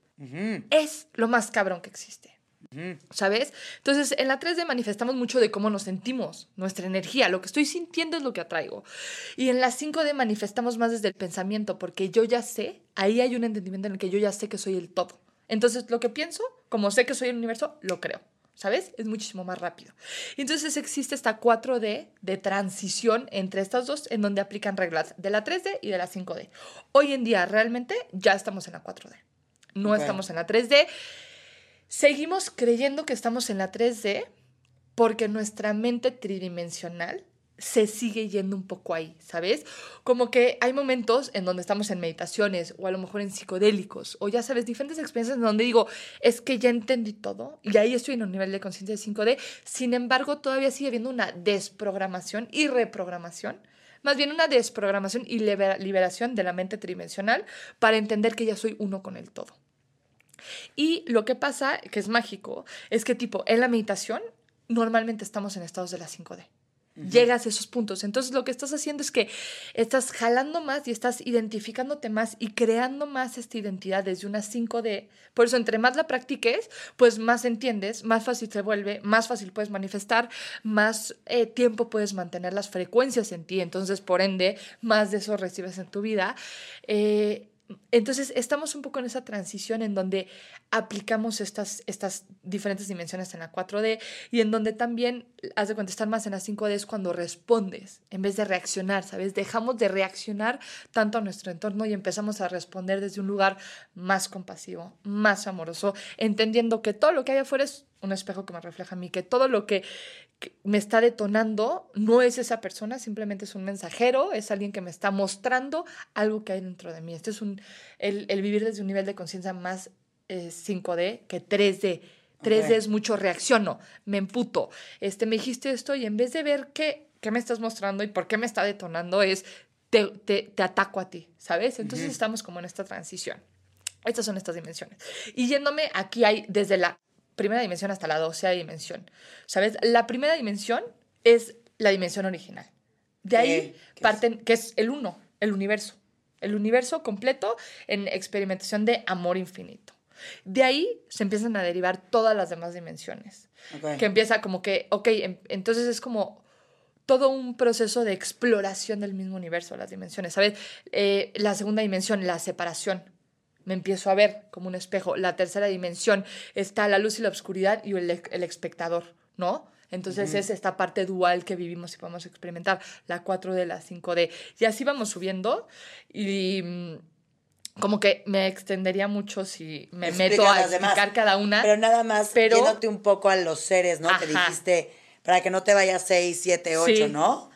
es lo más cabrón que existe. ¿Sabes? Entonces, en la 3D manifestamos mucho de cómo nos sentimos, nuestra energía, lo que estoy sintiendo es lo que atraigo. Y en la 5D manifestamos más desde el pensamiento, porque yo ya sé, ahí hay un entendimiento en el que yo ya sé que soy el todo. Entonces, lo que pienso, como sé que soy el universo, lo creo. ¿Sabes? Es muchísimo más rápido. Entonces existe esta 4D de transición entre estas dos en donde aplican reglas de la 3D y de la 5D. Hoy en día realmente ya estamos en la 4D. No estamos en la 3D. Seguimos creyendo que estamos en la 3D porque nuestra mente tridimensional se sigue yendo un poco ahí, ¿sabes? Como que hay momentos en donde estamos en meditaciones o a lo mejor en psicodélicos o ya sabes, diferentes experiencias en donde digo, es que ya entendí todo y ahí estoy en un nivel de conciencia de 5D, sin embargo todavía sigue habiendo una desprogramación y reprogramación, más bien una desprogramación y liberación de la mente tridimensional para entender que ya soy uno con el todo. Y lo que pasa, que es mágico, es que tipo, en la meditación normalmente estamos en estados de la 5D. Llegas a esos puntos. Entonces lo que estás haciendo es que estás jalando más y estás identificándote más y creando más esta identidad desde una 5D. Por eso entre más la practiques, pues más entiendes, más fácil se vuelve, más fácil puedes manifestar, más eh, tiempo puedes mantener las frecuencias en ti. Entonces, por ende, más de eso recibes en tu vida. Eh, entonces, estamos un poco en esa transición en donde aplicamos estas, estas diferentes dimensiones en la 4D y en donde también has de contestar más en la 5D es cuando respondes, en vez de reaccionar, ¿sabes? Dejamos de reaccionar tanto a nuestro entorno y empezamos a responder desde un lugar más compasivo, más amoroso, entendiendo que todo lo que hay afuera es un espejo que me refleja a mí, que todo lo que, me está detonando no es esa persona, simplemente es un mensajero, es alguien que me está mostrando algo que hay dentro de mí. Este es un, el, vivir desde un nivel de conciencia más 5D eh, que 3D. 3D es mucho reacciono, me emputo. Este, me dijiste esto y en vez de ver qué, qué me estás mostrando y por qué me está detonando, es te, te, te ataco a ti, ¿sabes? Entonces estamos como en esta transición. Estas son estas dimensiones. Y yéndome, aquí hay desde la primera dimensión hasta la docea dimensión. ¿Sabes? La primera dimensión es la dimensión original. De ahí parten, que es el uno, el universo. El universo completo en experimentación de amor infinito. De ahí se empiezan a derivar todas las demás dimensiones. Que empieza como que, ok, em, entonces es como todo un proceso de exploración del mismo universo, las dimensiones, ¿sabes? Eh, la segunda dimensión, la separación me empiezo a ver como un espejo. La tercera dimensión está la luz y la oscuridad y el, el espectador, ¿no? Entonces es esta parte dual que vivimos y podemos experimentar, la 4D, la 5D. Y así vamos subiendo y mm, como que me extendería mucho si me meto a explicar cada una. Pero nada más pero, yéndote un poco a los seres, ¿no? Que dijiste, para que no te vayas 6, 7, 8, ¿no?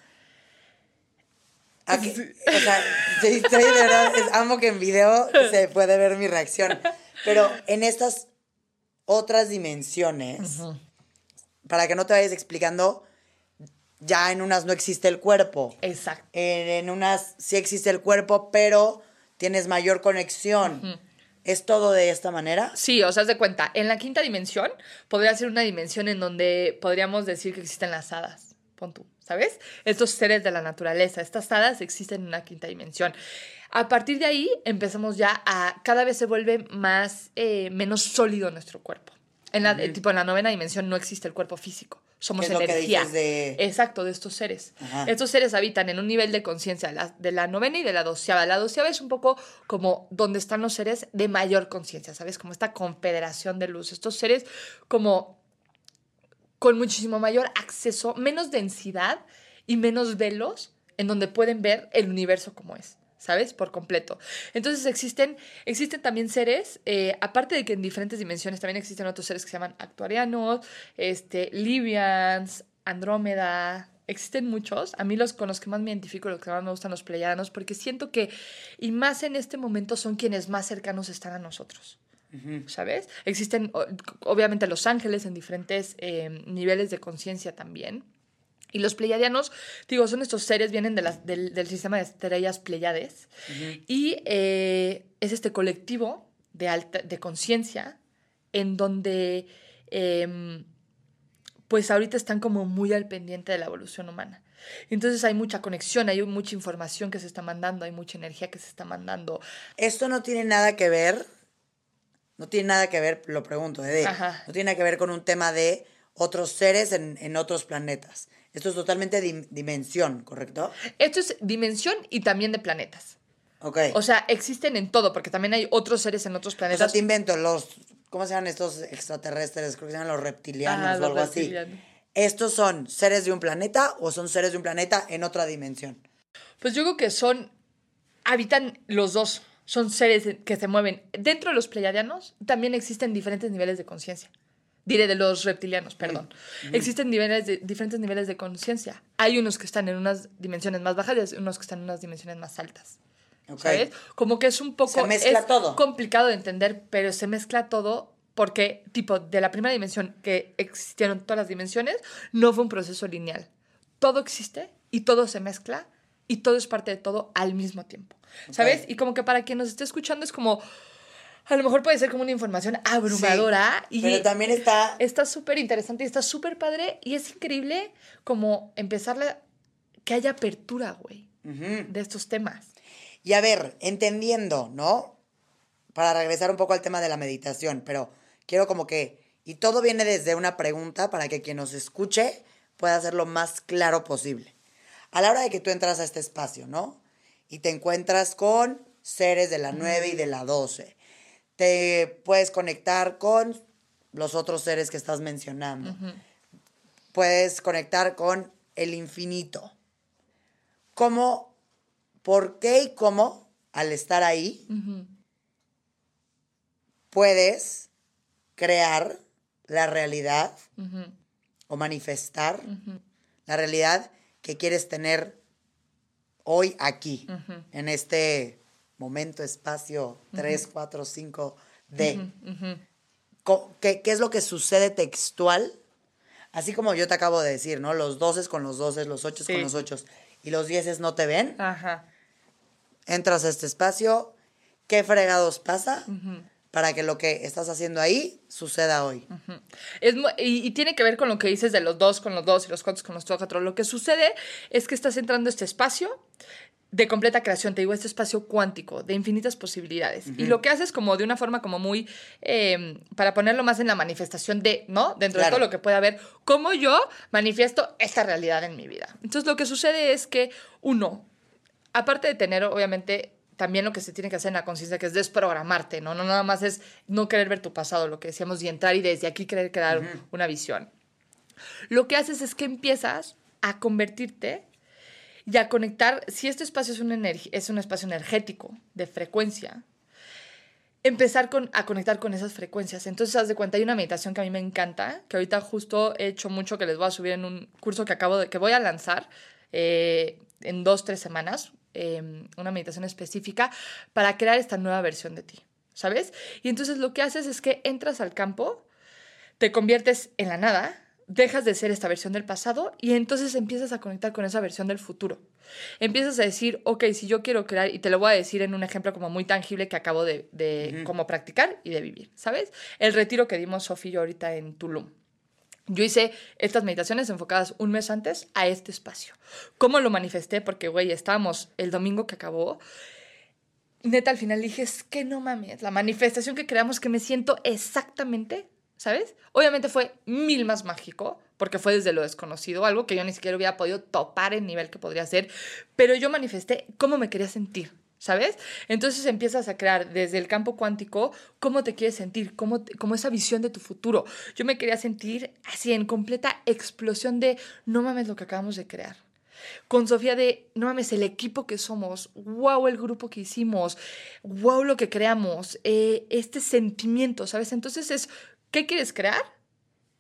o sea, de verdad, amo que en video se puede ver mi reacción. Pero en estas otras dimensiones, para que no te vayas explicando, ya en unas no existe el cuerpo. Exacto. En, en unas sí existe el cuerpo, pero tienes mayor conexión. ¿Es todo de esta manera? Sí, o sea, haz de cuenta, en la quinta dimensión podría ser una dimensión en donde podríamos decir que existen las hadas. Pon tú, ¿sabes? Estos seres de la naturaleza, estas hadas existen en una quinta dimensión. A partir de ahí empezamos ya a cada vez se vuelve más, eh, menos sólido nuestro cuerpo. En la, tipo, en la novena dimensión no existe el cuerpo físico. Somos ¿Qué es lo que energía. de- Exacto, de estos seres. Ajá. Estos seres habitan en un nivel de conciencia de la, de la novena y de la doceava. La doceava es un poco como donde están los seres de mayor conciencia, ¿sabes? Como esta confederación de luz. Estos seres como con muchísimo mayor acceso, menos densidad y menos velos en donde pueden ver el universo como es. ¿Sabes? Por completo. Entonces existen, existen también seres, eh, aparte de que en diferentes dimensiones también existen otros seres que se llaman actuarianos, este, Libyans, Andrómeda, existen muchos. A mí los con los que más me identifico, los que más me gustan los pleiadianos, porque siento que, y más en este momento, son quienes más cercanos están a nosotros. ¿Sabes? Existen, obviamente, los ángeles en diferentes eh, niveles de conciencia también. Y los pleiadianos, digo, son estos seres, vienen de las- del, del sistema de estrellas Pleiades. Y eh, es este colectivo de, alta, de conciencia en donde, em, pues ahorita están como muy al pendiente de la evolución humana. Entonces hay mucha conexión, hay mucha información que se está mandando, hay mucha energía que se está mandando. Esto no tiene nada que ver, no tiene nada que ver, lo pregunto, ¿eh? de, Ajá. no tiene nada que ver con un tema de otros seres en, en otros planetas. Esto es totalmente dim- dimensión, ¿correcto? Esto es dimensión y también de planetas. Ok. O sea, existen en todo, porque también hay otros seres en otros O sea, planetas. te invento los, ¿cómo se llaman estos extraterrestres? Creo que se llaman los reptilianos Ajá, o algo así. reptilianos. ¿Estos son seres de un planeta o son seres de un planeta en otra dimensión? Pues yo creo que son, habitan los dos, son seres que se mueven. Dentro de los pleiadianos también existen diferentes niveles de conciencia. Diré de los reptilianos, perdón. Existen niveles de- diferentes niveles de conciencia. Hay unos que están en unas dimensiones más bajas y unos que están en unas dimensiones más altas. ¿Sabes? Como que es un poco... Se mezcla es todo. complicado de entender, pero se mezcla todo porque, tipo, de la primera dimensión que existieron todas las dimensiones, no fue un proceso lineal. Todo existe y todo se mezcla y todo es parte de todo al mismo tiempo. ¿Sabes? Y como que para quien nos esté escuchando es como... A lo mejor puede ser como una información abrumadora y Pero también está... está súper interesante y está súper padre y es increíble como empezarle que haya apertura, güey, de estos temas. Y a ver, entendiendo, ¿no? Para regresar un poco al tema de la meditación, pero quiero como que, y todo viene desde una pregunta para que quien nos escuche pueda hacer lo más claro posible. A la hora de que tú entras a este espacio, ¿no? Y te encuentras con seres de la 9 y de la 12, te puedes conectar con los otros seres que estás mencionando. Puedes conectar con el infinito. ¿Cómo por qué y cómo, al estar ahí, puedes crear la realidad o manifestar la realidad que quieres tener hoy aquí, en este momento, espacio 3, 4, 5 D. ¿Qué, qué es lo que sucede textual? Así como yo te acabo de decir, ¿no? Los 12 con los 12, los 8 Sí. con los 8 y los 10 no te ven Ajá. entras a este espacio, ¿qué fregados pasa para que lo que estás haciendo ahí suceda hoy? Es y, y tiene que ver con lo que dices de los dos con los dos y los cuatro con los cuatro. Lo que sucede es que estás entrando a este espacio de completa creación, te digo, este espacio cuántico, de infinitas posibilidades. Y lo que haces como de una forma como muy, eh, para ponerlo más en la manifestación de, ¿no? Dentro Claro. de todo lo que puede haber, cómo yo manifiesto esta realidad en mi vida. Entonces lo que sucede es que, uno, aparte de tener, obviamente, también lo que se tiene que hacer en la conciencia, que es desprogramarte, ¿no? No nada más es no querer ver tu pasado, lo que decíamos, y entrar y desde aquí querer crear una visión. Lo que haces es que empiezas a convertirte y a conectar, si este espacio es un, es un espacio energético de frecuencia, empezar con, a conectar con esas frecuencias. Entonces, haz de cuenta, hay una meditación que a mí me encanta, que ahorita justo he hecho mucho, que les voy a subir en un curso que acabo de, que voy a lanzar eh, en dos, tres semanas, eh, una meditación específica para crear esta nueva versión de ti. ¿sabes? Y entonces lo que haces es que entras al campo, te conviertes en la nada, dejas de ser esta versión del pasado y entonces empiezas a conectar con esa versión del futuro. Empiezas a decir, ok, si yo quiero crear, y te lo voy a decir en un ejemplo como muy tangible que acabo de, de como practicar y de vivir, ¿sabes? El retiro que dimos Sofía y yo ahorita en Tulum. Yo hice estas meditaciones enfocadas un mes antes a este espacio. ¿Cómo lo manifesté? Porque, güey, estábamos el domingo que acabó. Neta, al final dije, es que no mames, la manifestación que creamos que me siento exactamente ¿sabes? Obviamente fue mil más mágico, porque fue desde lo desconocido, algo que yo ni siquiera hubiera podido topar el nivel que podría ser, pero yo manifesté cómo me quería sentir. ¿Sabes? Entonces empiezas a crear desde el campo cuántico cómo te quieres sentir, cómo, cómo esa visión de tu futuro. Yo me quería sentir así en completa explosión de no mames lo que acabamos de crear con Sofía de, no mames, el equipo que somos, wow, el grupo que hicimos, wow, lo que creamos, eh, este sentimiento, ¿sabes? Entonces es qué quieres crear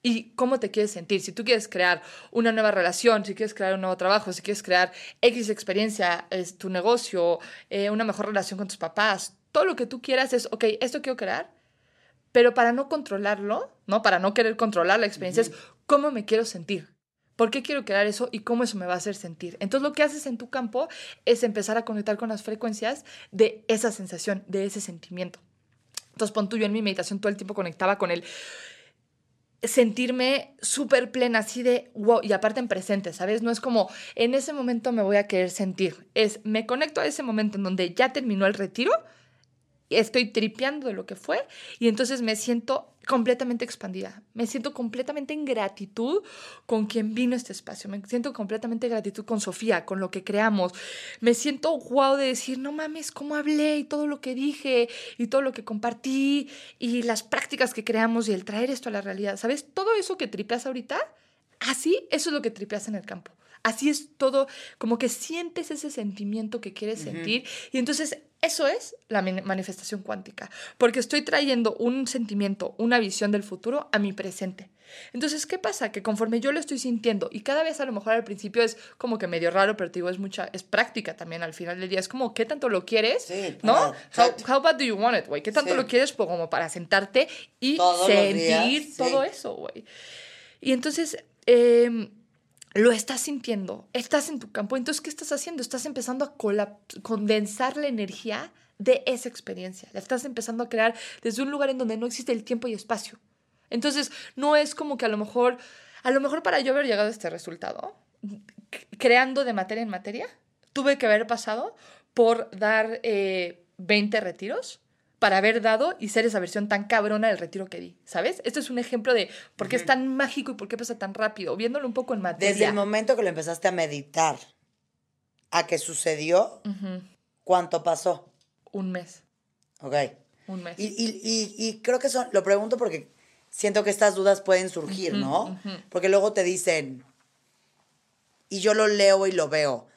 y cómo te quieres sentir. Si tú quieres crear una nueva relación, si quieres crear un nuevo trabajo, si quieres crear X experiencia, es tu negocio, eh, una mejor relación con tus papás, todo lo que tú quieras es, ok, esto quiero crear, pero para no controlarlo, ¿no? Para no querer controlar la experiencia, es cómo me quiero sentir. ¿Por qué quiero crear eso y cómo eso me va a hacer sentir? Entonces lo que haces en tu campo es empezar a conectar con las frecuencias de esa sensación, de ese sentimiento. Entonces, pon tú, yo en mi meditación todo el tiempo conectaba con el sentirme súper plena, así de wow, y aparte en presente, ¿sabes? No es como en ese momento me voy a querer sentir, es me conecto a ese momento en donde ya terminó el retiro estoy tripeando de lo que fue y entonces me siento completamente expandida. Me siento completamente en gratitud con quien vino este espacio. Me siento completamente en gratitud con Sofía, con lo que creamos. Me siento guau de decir, no mames, cómo hablé y todo lo que dije y todo lo que compartí y las prácticas que creamos y el traer esto a la realidad. ¿Sabes? Todo eso que tripeas ahorita, así, eso es lo que tripeas en el campo. Así es todo, como que sientes ese sentimiento que quieres sentir y entonces eso es la manifestación cuántica, porque estoy trayendo un sentimiento, una visión del futuro a mi presente. Entonces, ¿qué pasa? Que conforme yo lo estoy sintiendo y cada vez a lo mejor al principio es como que medio raro, pero te digo, es mucha, es práctica también al final del día. Es como, ¿qué tanto lo quieres? Sí, ¿No? How, bad do you want it, güey? ¿Qué tanto lo quieres pues, como para sentarte y sentir todo eso, güey? Y entonces, eh, lo estás sintiendo, estás en tu campo. Entonces, ¿qué estás haciendo? Estás empezando a condensar la energía de esa experiencia. La estás empezando a crear desde un lugar en donde no existe el tiempo y espacio. Entonces, no es como que a lo mejor, a lo mejor para yo haber llegado a este resultado, creando de materia en materia, tuve que haber pasado por dar 20 eh, retiros para haber dado y ser esa versión tan cabrona del retiro que di, ¿sabes? Esto es un ejemplo de por qué es tan mágico y por qué pasa tan rápido, viéndolo un poco en materia. Desde el momento que lo empezaste a meditar a que sucedió, ¿cuánto pasó? Un mes. Ok. Un mes. Y, y, creo que eso, lo pregunto porque siento que estas dudas pueden surgir, ¿no? Porque luego te dicen, y yo lo leo y lo veo.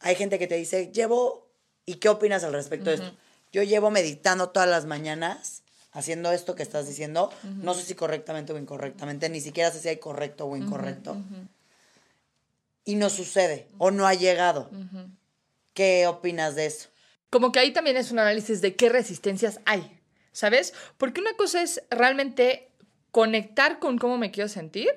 Hay gente que te dice, llevo, ¿y qué opinas al respecto de esto? Yo llevo meditando todas las mañanas, haciendo esto que estás diciendo. No sé si correctamente o incorrectamente, ni siquiera sé si hay correcto o incorrecto. Y no sucede o no ha llegado. ¿Qué opinas de eso? Como que ahí también es un análisis de qué resistencias hay, ¿sabes? Porque una cosa es realmente conectar con cómo me quiero sentir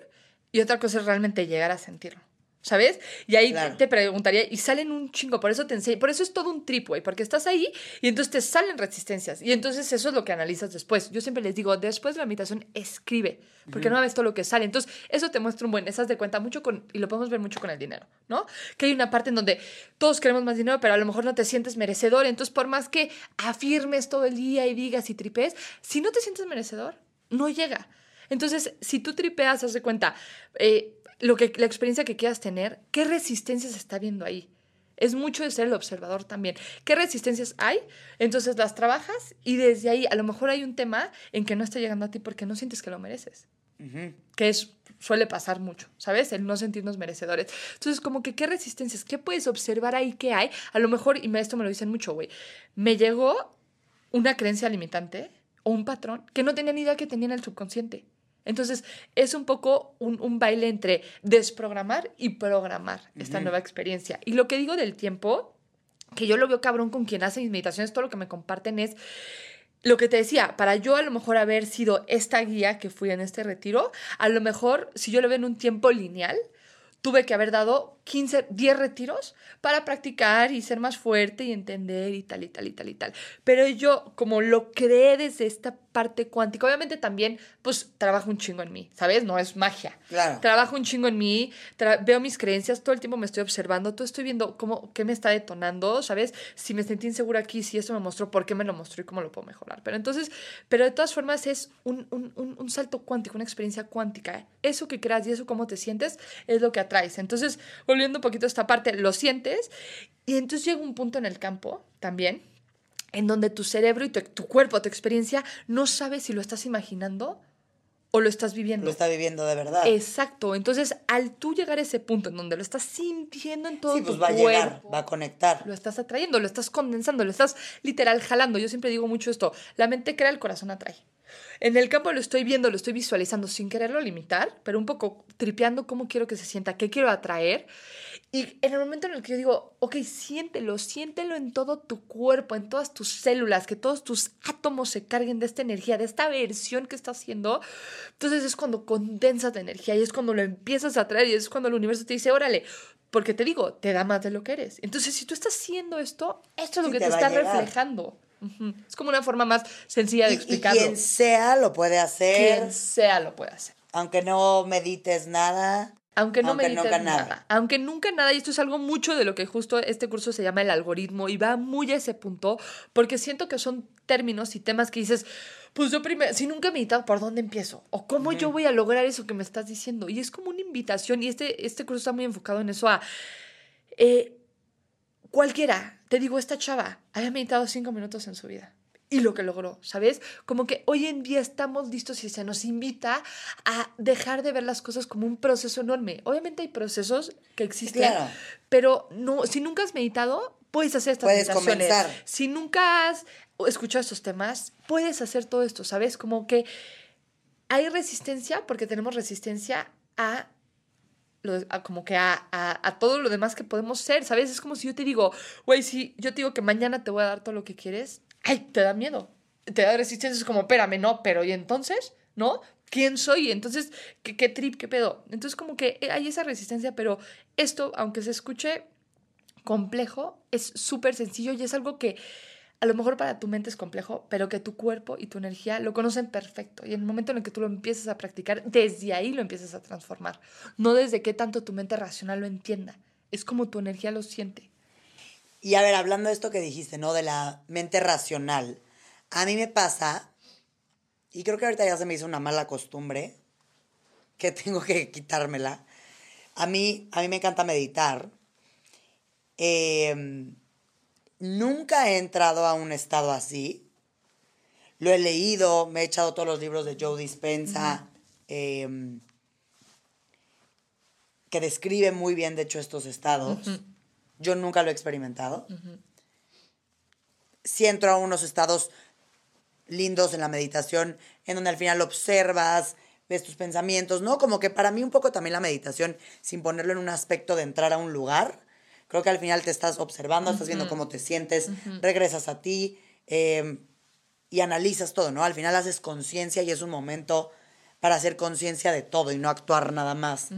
y otra cosa es realmente llegar a sentirlo. ¿Sabes? Y ahí te preguntaría, y salen un chingo, por eso te enseño, por eso es todo un trip, güey, porque estás ahí y entonces te salen resistencias. Y entonces eso es lo que analizas después. Yo siempre les digo, después de la meditación, escribe, porque no ves todo lo que sale. Entonces, eso te muestra un buen, esas de cuenta mucho con, y lo podemos ver mucho con el dinero, ¿no? Que hay una parte en donde todos queremos más dinero, pero a lo mejor no te sientes merecedor. Entonces, por más que afirmes todo el día y digas y tripes, si no te sientes merecedor, no llega. Entonces, si tú tripeas, haz de cuenta, eh, lo que, la experiencia que quieras tener, ¿qué resistencia se está viendo ahí? Es mucho de ser el observador también. ¿Qué resistencias hay? Entonces las trabajas y desde ahí a lo mejor hay un tema en que no está llegando a ti porque no sientes que lo mereces. Que es, suele pasar mucho, ¿sabes? El no sentirnos merecedores. Entonces, como que, ¿qué resistencias? ¿Qué puedes observar ahí que hay? A lo mejor, y esto me lo dicen mucho, güey, me llegó una creencia limitante o un patrón que no tenía ni idea que tenía en el subconsciente. Entonces, es un poco un, baile entre desprogramar y programar esta nueva experiencia. Y lo que digo del tiempo, que yo lo veo cabrón con quien hace mis meditaciones, todo lo que me comparten es, lo que te decía, para yo a lo mejor haber sido esta guía que fui en este retiro, a lo mejor si yo lo veo en un tiempo lineal, tuve que haber dado 15, 10 retiros para practicar y ser más fuerte y entender y tal y tal y tal y tal. Pero yo, como lo creé desde esta parte cuántica, obviamente también, pues trabajo un chingo en mí, ¿sabes? No es magia. Claro. Trabajo un chingo en mí, veo mis creencias, todo el tiempo me estoy observando, todo estoy viendo cómo, qué me está detonando, ¿sabes? Si me sentí insegura aquí, si esto me mostró, por qué me lo mostró y cómo lo puedo mejorar. Pero entonces, pero de todas formas es un, un, un, un salto cuántico, una experiencia cuántica. Eso que creas y eso cómo te sientes es lo que atraes. Entonces, volviendo un poquito a esta parte, lo sientes y entonces llega un punto en el campo también en donde tu cerebro y tu, tu cuerpo, tu experiencia, no sabe si lo estás imaginando o lo estás viviendo. Lo está viviendo de verdad. Exacto. Entonces, al tú llegar a ese punto en donde lo estás sintiendo en todo sí, tu pues va a llegar, va a conectar. lo estás atrayendo, lo estás condensando, lo estás literal jalando. Yo siempre digo mucho esto, la mente crea, el corazón atrae. En el campo lo estoy viendo, lo estoy visualizando sin quererlo limitar, pero un poco tripeando cómo quiero que se sienta, qué quiero atraer. Y en el momento en el que yo digo, ok, siéntelo, siéntelo en todo tu cuerpo, en todas tus células, que todos tus átomos se carguen de esta energía, de esta versión que estás haciendo, entonces es cuando condensas la energía y es cuando lo empiezas a atraer y es cuando el universo te dice, órale, porque te digo, te da más de lo que eres. Entonces, si tú estás haciendo esto, esto es lo Sí, que te está llegar. Es como una forma más sencilla de Y, y explicarlo. quien sea lo puede hacer, Quien sea lo puede hacer. aunque no medites nada. Aunque no Aunque medites nunca nada. nada. Aunque nunca nada. Y esto es algo mucho de lo que justo este curso se llama el algoritmo y va muy a ese punto porque siento que son términos y temas que dices, pues yo primero, si nunca he meditado, ¿por dónde empiezo? ¿O cómo yo voy a lograr eso que me estás diciendo? Y es como una invitación y este, este curso está muy enfocado en eso a... eh, cualquiera, te digo, esta chava haya meditado cinco minutos en su vida. Y lo que logró, ¿sabes? Como que hoy en día estamos listos y se nos invita a dejar de ver las cosas como un proceso enorme. Obviamente hay procesos que existen, Claro. pero no, si nunca has meditado, puedes hacer estas Puedes meditaciones. comenzar. Si nunca has escuchado estos temas, puedes hacer todo esto, ¿sabes? Como que hay resistencia porque tenemos resistencia a como que a, a- a todo lo demás que podemos ser, ¿sabes? Es como si yo te digo, güey, si yo te digo que mañana te voy a dar todo lo que quieres, ay, te da miedo, te da resistencia, es como, espérame, no, pero ¿y entonces? ¿No? ¿Quién soy? Entonces, ¿qué, qué trip, qué pedo? Entonces, como que hay esa resistencia, pero esto, aunque se escuche complejo, es súper sencillo y es algo que a lo mejor para tu mente es complejo, pero que tu cuerpo y tu energía lo conocen perfecto. Y en el momento en el que tú lo empiezas a practicar, desde ahí lo empiezas a transformar. No desde que tanto tu mente racional lo entienda. Es como tu energía lo siente. Y a ver, hablando de esto que dijiste, ¿no? De la mente racional. A mí me pasa, y creo que ahorita ya se me hizo una mala costumbre, que tengo que quitármela. A mí, a mí me encanta meditar. Eh, nunca he entrado a un estado así. Lo he leído, me he echado todos los libros de Joe Dispensa, eh, que describe muy bien, de hecho, estos estados. Yo nunca lo he experimentado. Sí entro a unos estados lindos en la meditación, en donde al final observas, ves tus pensamientos, ¿no? Como que para mí un poco también la meditación, sin ponerlo en un aspecto de entrar a un lugar, creo que al final te estás observando, estás viendo cómo te sientes, regresas a ti eh, y analizas todo, ¿no? Al final haces conciencia y es un momento para hacer conciencia de todo y no actuar nada más,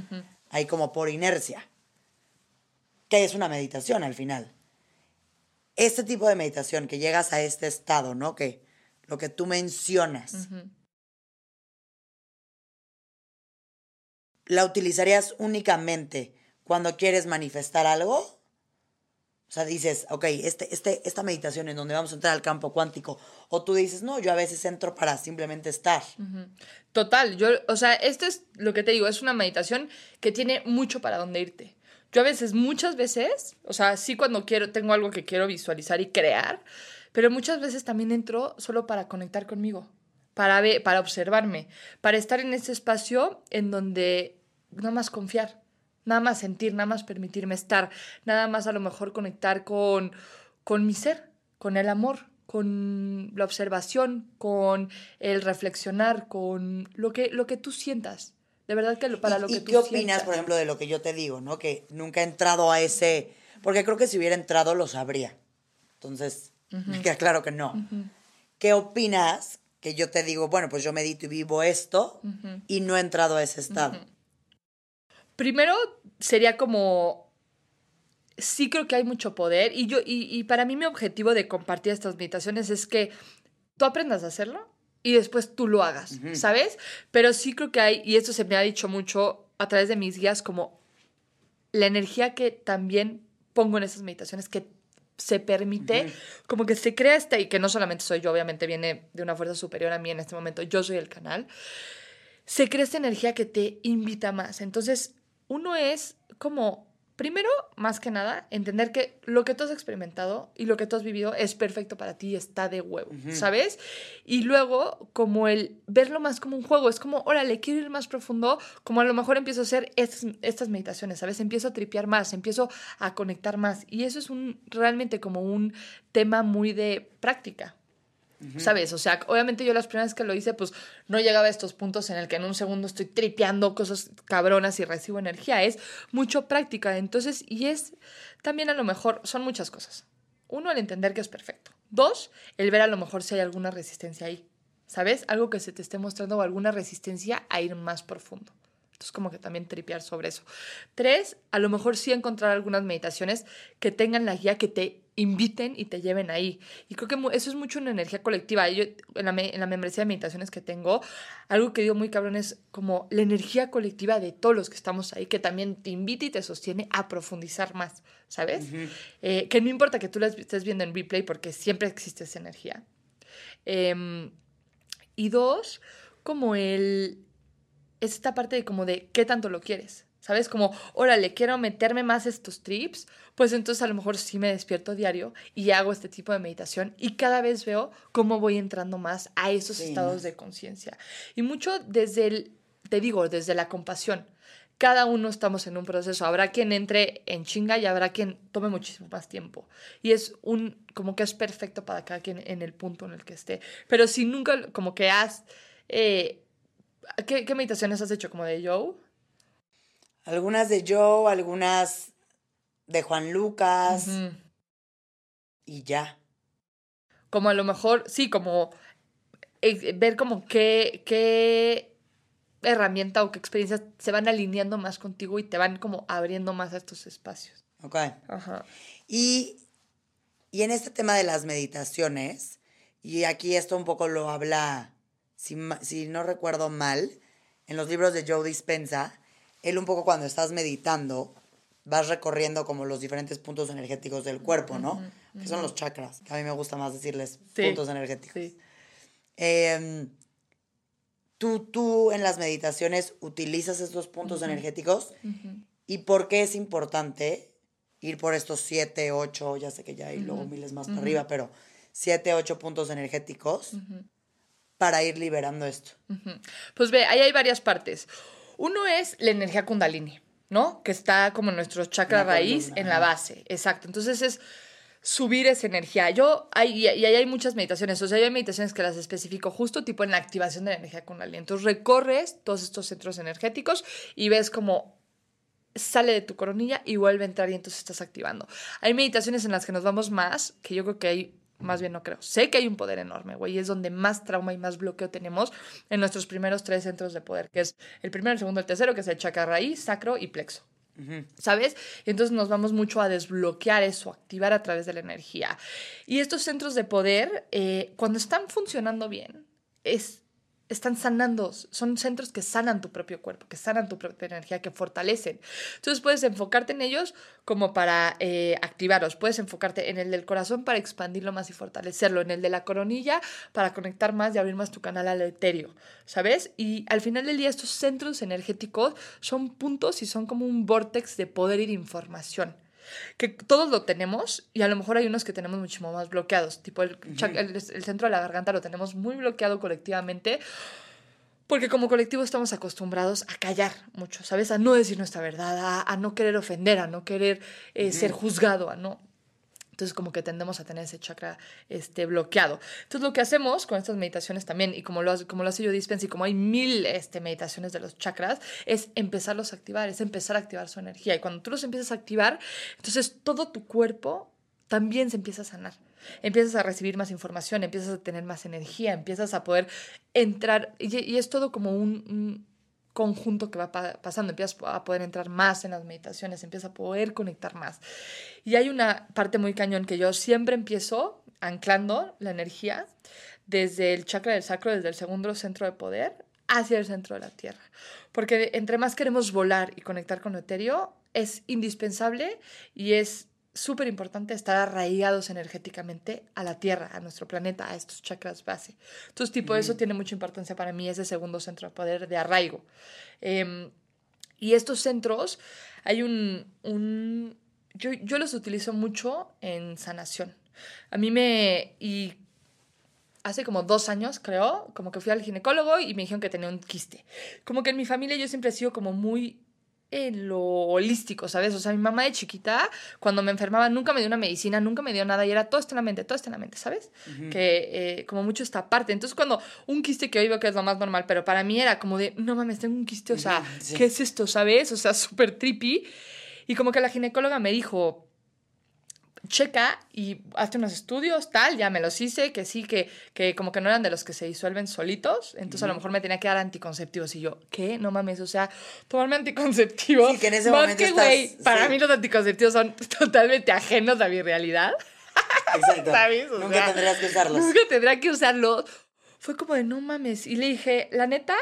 ahí como por inercia, que es una meditación al final. Este tipo de meditación, que llegas a este estado, ¿no? Que lo que tú mencionas, ¿la utilizarías únicamente cuando quieres manifestar algo? O sea, dices, ok, este, este, esta meditación en donde vamos a entrar al campo cuántico. O tú dices, no, yo a veces entro para simplemente estar. Total, yo, o sea, esto es lo que te digo, es una meditación que tiene mucho para dónde irte. Yo a veces, muchas veces, o sea, sí cuando quiero, tengo algo que quiero visualizar y crear, pero muchas veces también entro solo para conectar conmigo, para ver, para observarme, para estar en ese espacio en donde nada más confiar, nada más sentir, nada más permitirme estar, nada más a lo mejor conectar con, con mi ser, con el amor, con la observación, con el reflexionar, con lo que, lo que tú sientas. De verdad que para ¿Y, lo y que tú qué opinas, sientas. por ejemplo, de lo que yo te digo, ¿no? Que nunca he entrado a ese... Porque creo que si hubiera entrado lo sabría. Entonces, me queda claro que no. ¿qué opinas que yo te digo, bueno, pues yo medito y vivo esto y no he entrado a ese estado? Primero sería como sí creo que hay mucho poder y yo y, y, para mí mi objetivo de compartir estas meditaciones es que tú aprendas a hacerlo y después tú lo hagas, ¿sabes? Pero sí creo que hay y esto se me ha dicho mucho a través de mis guías como la energía que también pongo en esas meditaciones que se permite, como que se crea esta, y que no solamente soy yo, obviamente viene de una fuerza superior a mí en este momento, yo soy el canal, se crea esta energía que te invita más. Entonces, uno es como Primero, más que nada, entender que lo que tú has experimentado y lo que tú has vivido es perfecto para ti y está de huevo, ¿sabes? Y luego, como el verlo más como un juego, es como, órale, quiero ir más profundo, como a lo mejor empiezo a hacer estas, estas meditaciones, ¿sabes? Empiezo a tripear más, empiezo a conectar más. Y eso es un, realmente como un tema muy de práctica, ¿Sabes? O sea, obviamente yo las primeras que lo hice, pues no llegaba a estos puntos en el que en un segundo estoy tripeando cosas cabronas y recibo energía. Es mucho práctica. Entonces, y es también a lo mejor, son muchas cosas. Uno, el entender que es perfecto. Dos, el ver a lo mejor si hay alguna resistencia ahí. ¿Sabes? Algo que se te esté mostrando o alguna resistencia a ir más profundo. Entonces, como que también tripear sobre eso. Tres, a lo mejor sí encontrar algunas meditaciones que tengan la guía que te inviten y te lleven ahí. Y creo que eso es mucho una energía colectiva. Yo, en la, en la membresía de meditaciones que tengo, algo que digo muy cabrón es como la energía colectiva de todos los que estamos ahí, que también te invita y te sostiene a profundizar más, ¿sabes? Eh, que no importa que tú la estés viendo en replay porque siempre existe esa energía. Em, y dos, como el... Es esta parte de como de qué tanto lo quieres. ¿Sabes? Como, órale, quiero meterme más estos trips, pues entonces a lo mejor sí me despierto diario y hago este tipo de meditación y cada vez veo cómo voy entrando más a esos estados de conciencia. Y mucho desde el, te digo, desde la compasión. Cada uno estamos en un proceso. Habrá quien entre en chinga y habrá quien tome muchísimo más tiempo. Y es un, como que es perfecto para cada quien en el punto en el que esté. Pero si nunca, como que has, eh, ¿qué, ¿qué meditaciones has hecho? ¿Como de Joe? Algunas de Joe, algunas de Juan Lucas. Y ya. Como a lo mejor, sí, como eh, ver como qué, qué herramienta o qué experiencias se van alineando más contigo y te van como abriendo más a estos espacios. Ok. Ajá. Y, y en este tema de las meditaciones, y aquí esto un poco lo habla, si, si no recuerdo mal, en los libros de Joe Dispensa, él un poco cuando estás meditando, vas recorriendo como los diferentes puntos energéticos del cuerpo, ¿no? Que son los chakras, que a mí me gusta más decirles puntos energéticos. Em, ¿tú, tú en las meditaciones utilizas estos puntos energéticos y por qué es importante ir por estos siete, ocho, ya sé que ya hay luego miles más para arriba, pero siete, ocho puntos energéticos para ir liberando esto. Pues ve, ahí hay varias partes. Uno es la energía kundalini, ¿no? Que está como en nuestro chakra raíz en la base. Exacto. Entonces es subir esa energía. Yo, hay, y ahí hay muchas meditaciones, o sea, hay meditaciones que las especifico justo tipo en la activación de la energía kundalini. Entonces recorres todos estos centros energéticos y ves como sale de tu coronilla y vuelve a entrar y entonces estás activando. Hay meditaciones en las que nos vamos más, que yo creo que hay más bien no creo. Sé que hay un poder enorme, güey, y es donde más trauma y más bloqueo tenemos en nuestros primeros tres centros de poder, que es el primero, el segundo, el tercero, que es el chakra raíz, sacro y plexo. ¿Sabes? Y entonces nos vamos mucho a desbloquear eso, activar a través de la energía. Y estos centros de poder, eh, cuando están funcionando bien, es están sanando, son centros que sanan tu propio cuerpo, que sanan tu propia energía, que fortalecen. Entonces puedes enfocarte en ellos como para eh, activarlos, puedes enfocarte en el del corazón para expandirlo más y fortalecerlo, en el de la coronilla para conectar más y abrir más tu canal al etéreo, ¿sabes? Y al final del día estos centros energéticos son puntos y son como un vortex de poder y de información que todos lo tenemos y a lo mejor hay unos que tenemos muchísimo más bloqueados, tipo el, el, centro de la garganta lo tenemos muy bloqueado colectivamente porque como colectivo estamos acostumbrados a callar mucho, ¿sabes? A no decir nuestra verdad, a, no querer ofender, a no querer eh, ser juzgado, a no entonces como que tendemos a tener ese chakra este, bloqueado. Entonces lo que hacemos con estas meditaciones también, y como lo, hace, como lo hace yo Dispense, y como hay mil este, meditaciones de los chakras, es empezarlos a activar, es empezar a activar su energía. Y cuando tú los empiezas a activar, entonces todo tu cuerpo también se empieza a sanar. Empiezas a recibir más información, empiezas a tener más energía, empiezas a poder entrar, y, es todo como un, conjunto que va pasando, empiezas a poder entrar más en las meditaciones, empiezas a poder conectar más. Y hay una parte muy cañón que yo siempre empiezo anclando la energía desde el chakra del sacro, desde el segundo centro de poder, hacia el centro de la Tierra. Porque entre más queremos volar y conectar con lo etéreo, es indispensable y es súper importante estar arraigados energéticamente a la Tierra, a nuestro planeta, a estos chakras base. Entonces, tipo, eso tiene mucha importancia para mí, ese segundo centro de poder de arraigo. Em, y estos centros, hay un... un yo, yo, los utilizo mucho en sanación. A mí me... Y hace como dos años, creo, como que fui al ginecólogo y me dijeron que tenía un quiste. Como que en mi familia yo siempre he sido como muy en lo holístico, ¿sabes? O sea, mi mamá de chiquita, cuando me enfermaba, nunca me dio una medicina, nunca me dio nada y era todo está en la mente, todo está en la mente, ¿sabes? Que eh, como mucho esta parte. Entonces, cuando un quiste que hoy veo que es lo más normal, pero para mí era como de, no mames, tengo un quiste, o sea, ¿qué es esto, ¿sabes? O sea, súper trippy. Y como que la ginecóloga me dijo, checa y hazte unos estudios, tal, ya me los hice, que sí, que, que como que no eran de los que se disuelven solitos, entonces a lo mejor me tenía que dar anticonceptivos y yo, ¿qué? No mames, o sea, tomarme anticonceptivos. Sí, que en ese momento güey, para mí los anticonceptivos son totalmente ajenos a mi realidad. Exacto. nunca tendrías que usarlos. Nunca tendría que usarlos. Fue como de, no mames, y le dije, la neta,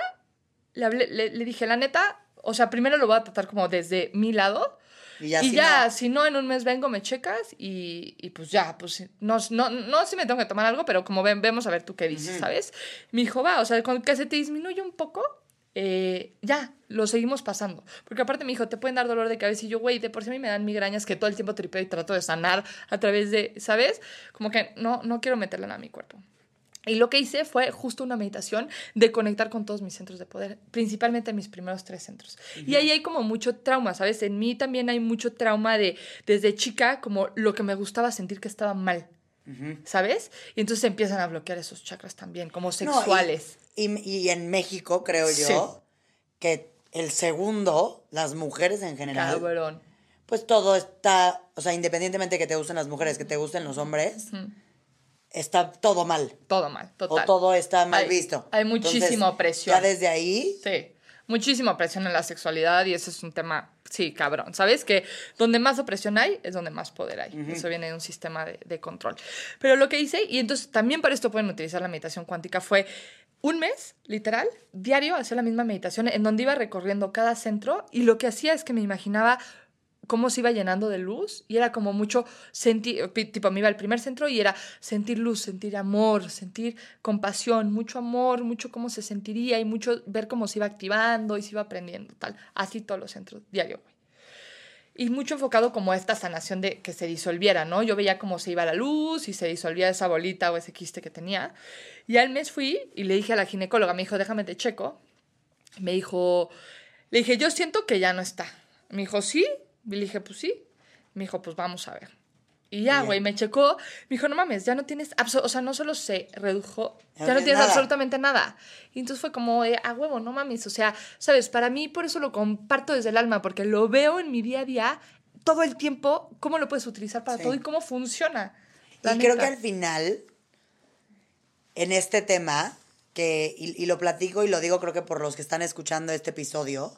le, le dije, la neta, o sea, primero lo voy a tratar como desde mi lado, y ya, si, no... en un mes vengo, me checas y, y pues ya, pues no, no, no si me tengo que tomar algo, pero como ven, vemos a ver tú qué dices, ¿sabes? Mi hijo va, o sea, con que se te disminuye un poco, eh, ya, lo seguimos pasando. Porque aparte mi hijo, te pueden dar dolor de cabeza y yo, güey, de por sí a mí me dan migrañas que todo el tiempo tripeo y trato de sanar a través de, ¿sabes? Como que no, no quiero meterla a mi cuerpo. Y lo que hice fue justo una meditación de conectar con todos mis centros de poder, principalmente mis primeros tres centros. Y ahí hay como mucho trauma, ¿sabes? En mí también hay mucho trauma de, desde chica, como lo que me gustaba sentir que estaba mal, ¿sabes? Y entonces empiezan a bloquear esos chakras también, como sexuales. y, en México, creo yo, que el segundo, las mujeres en general. Pues todo está, o sea, independientemente que te gusten las mujeres, que te gusten los hombres está todo mal. Todo mal, total. O todo está mal visto. Hay muchísima presión. Ya desde ahí. Sí, muchísima presión en la sexualidad y ese es un tema, sí, cabrón. ¿Sabes? Que donde más opresión hay es donde más poder hay. Eso viene de un sistema de, de, control. Pero lo que hice, y entonces también para esto pueden utilizar la meditación cuántica, fue un mes, literal, diario, hacer la misma meditación en donde iba recorriendo cada centro y lo que hacía es que me imaginaba cómo se iba llenando de luz y era como mucho sentir, tipo me iba al primer centro y era sentir luz, sentir amor, sentir compasión, mucho amor, mucho cómo se sentiría y mucho ver cómo se iba activando y se iba aprendiendo, tal, así todos los centros, diario. Y mucho enfocado como esta sanación de que se disolviera, ¿no? Yo veía cómo se iba la luz y se disolvía esa bolita o ese quiste que tenía. Y al mes fui y le dije a la ginecóloga, me dijo, déjame te checo. Me dijo, le dije, yo siento que ya no está. Me dijo, sí, y le dije, pues sí. Me dijo, pues vamos a ver. Y ya, güey, me checó. Me dijo, no mames, ya no tienes. O sea, no solo se redujo, ya, no tienes absolutamente nada. Y entonces fue como, de, a huevo, no mames. O sea, ¿sabes? Para mí, por eso lo comparto desde el alma, porque lo veo en mi día a día todo el tiempo, cómo lo puedes utilizar para todo y cómo funciona. Y creo que al final, en este tema, que, y lo platico y lo digo creo que por los que están escuchando este episodio,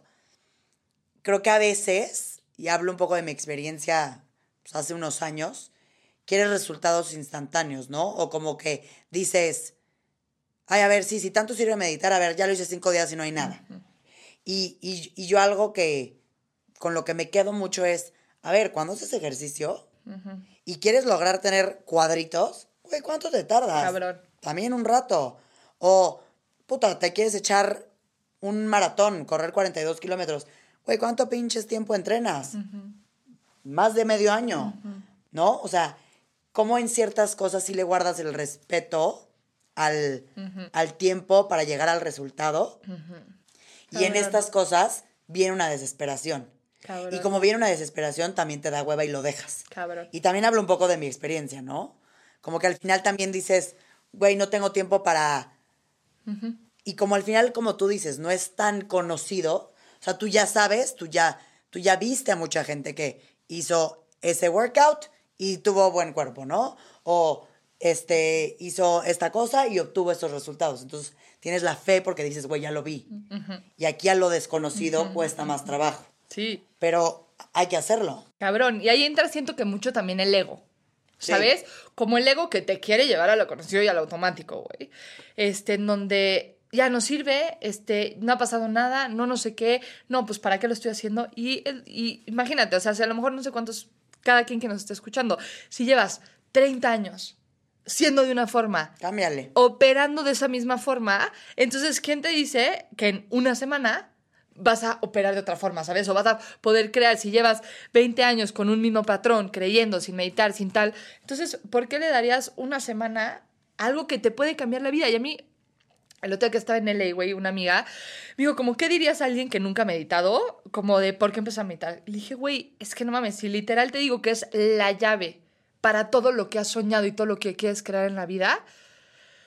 creo que a veces y hablo un poco de mi experiencia pues, hace unos años, quieres resultados instantáneos, ¿no? O como que dices, ay, a ver, sí, si tanto sirve meditar, a ver, ya lo hice cinco días y no hay nada. y, y, yo algo que con lo que me quedo mucho es, a ver, cuando haces ejercicio y quieres lograr tener cuadritos, güey, ¿cuánto te tardas? Cabrón. También un rato. O, puta, te quieres echar un maratón, correr 42 kilómetros güey, ¿cuánto pinches tiempo entrenas? Más de medio año, ¿no? O sea, ¿cómo en ciertas cosas sí le guardas el respeto al, al tiempo para llegar al resultado? Y en estas cosas viene una desesperación. Y como viene una desesperación, también te da hueva y lo dejas. Y también hablo un poco de mi experiencia, ¿no? Como que al final también dices, güey, no tengo tiempo para... Y como al final, como tú dices, no es tan conocido, o sea, tú ya sabes, tú ya, tú ya viste a mucha gente que hizo ese workout y tuvo buen cuerpo, ¿no? O este, hizo esta cosa y obtuvo estos resultados. Entonces, tienes la fe porque dices, güey, ya lo vi. Y aquí a lo desconocido cuesta más trabajo. Sí. Pero hay que hacerlo. Cabrón. Y ahí entra, siento que mucho también el ego. Sí. ¿Sabes? Como el ego que te quiere llevar a lo conocido y a lo automático, güey. Este, en donde ya no sirve, este, no ha pasado nada, no no sé qué, no, pues para qué lo estoy haciendo. Y, imagínate, o sea, si a lo mejor no sé cuántos, cada quien que nos esté escuchando, si llevas 30 años siendo de una forma, Cámbiale. operando de esa misma forma, entonces, ¿quién te dice que en una semana vas a operar de otra forma, ¿sabes? O vas a poder crear, si llevas 20 años con un mismo patrón, creyendo, sin meditar, sin tal, entonces, ¿por qué le darías una semana a algo que te puede cambiar la vida? Y a mí, el otro día que estaba en LA, güey, una amiga, me dijo, como, ¿qué dirías a alguien que nunca ha meditado? Como de, ¿por qué empezó a meditar? Le dije, güey, es que no mames, si literal te digo que es la llave para todo lo que has soñado y todo lo que quieres crear en la vida,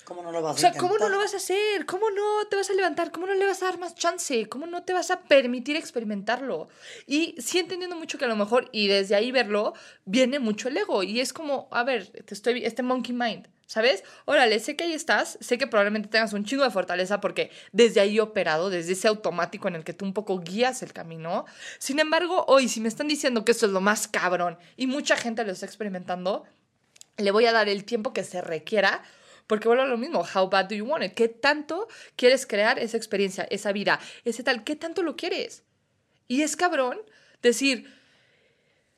¿Cómo no lo vas o a sea, ¿cómo no intentar? lo vas a hacer? ¿Cómo no te vas a levantar? ¿Cómo no le vas a dar más chance? ¿Cómo no te vas a permitir experimentarlo? Y sí entendiendo mucho que a lo mejor, y desde ahí verlo, viene mucho el ego. Y es como, a ver, te estoy, este monkey mind, ¿sabes? Órale, sé que ahí estás, sé que probablemente tengas un chingo de fortaleza porque desde ahí he operado, desde ese automático en el que tú un poco guías el camino. Sin embargo, hoy, si me están diciendo que esto es lo más cabrón y mucha gente lo está experimentando, le voy a dar el tiempo que se requiera, porque vuelvo a lo mismo, how bad do you want it? ¿Qué tanto quieres crear esa experiencia, esa vida, ese tal? ¿Qué tanto lo quieres? Y es cabrón decir,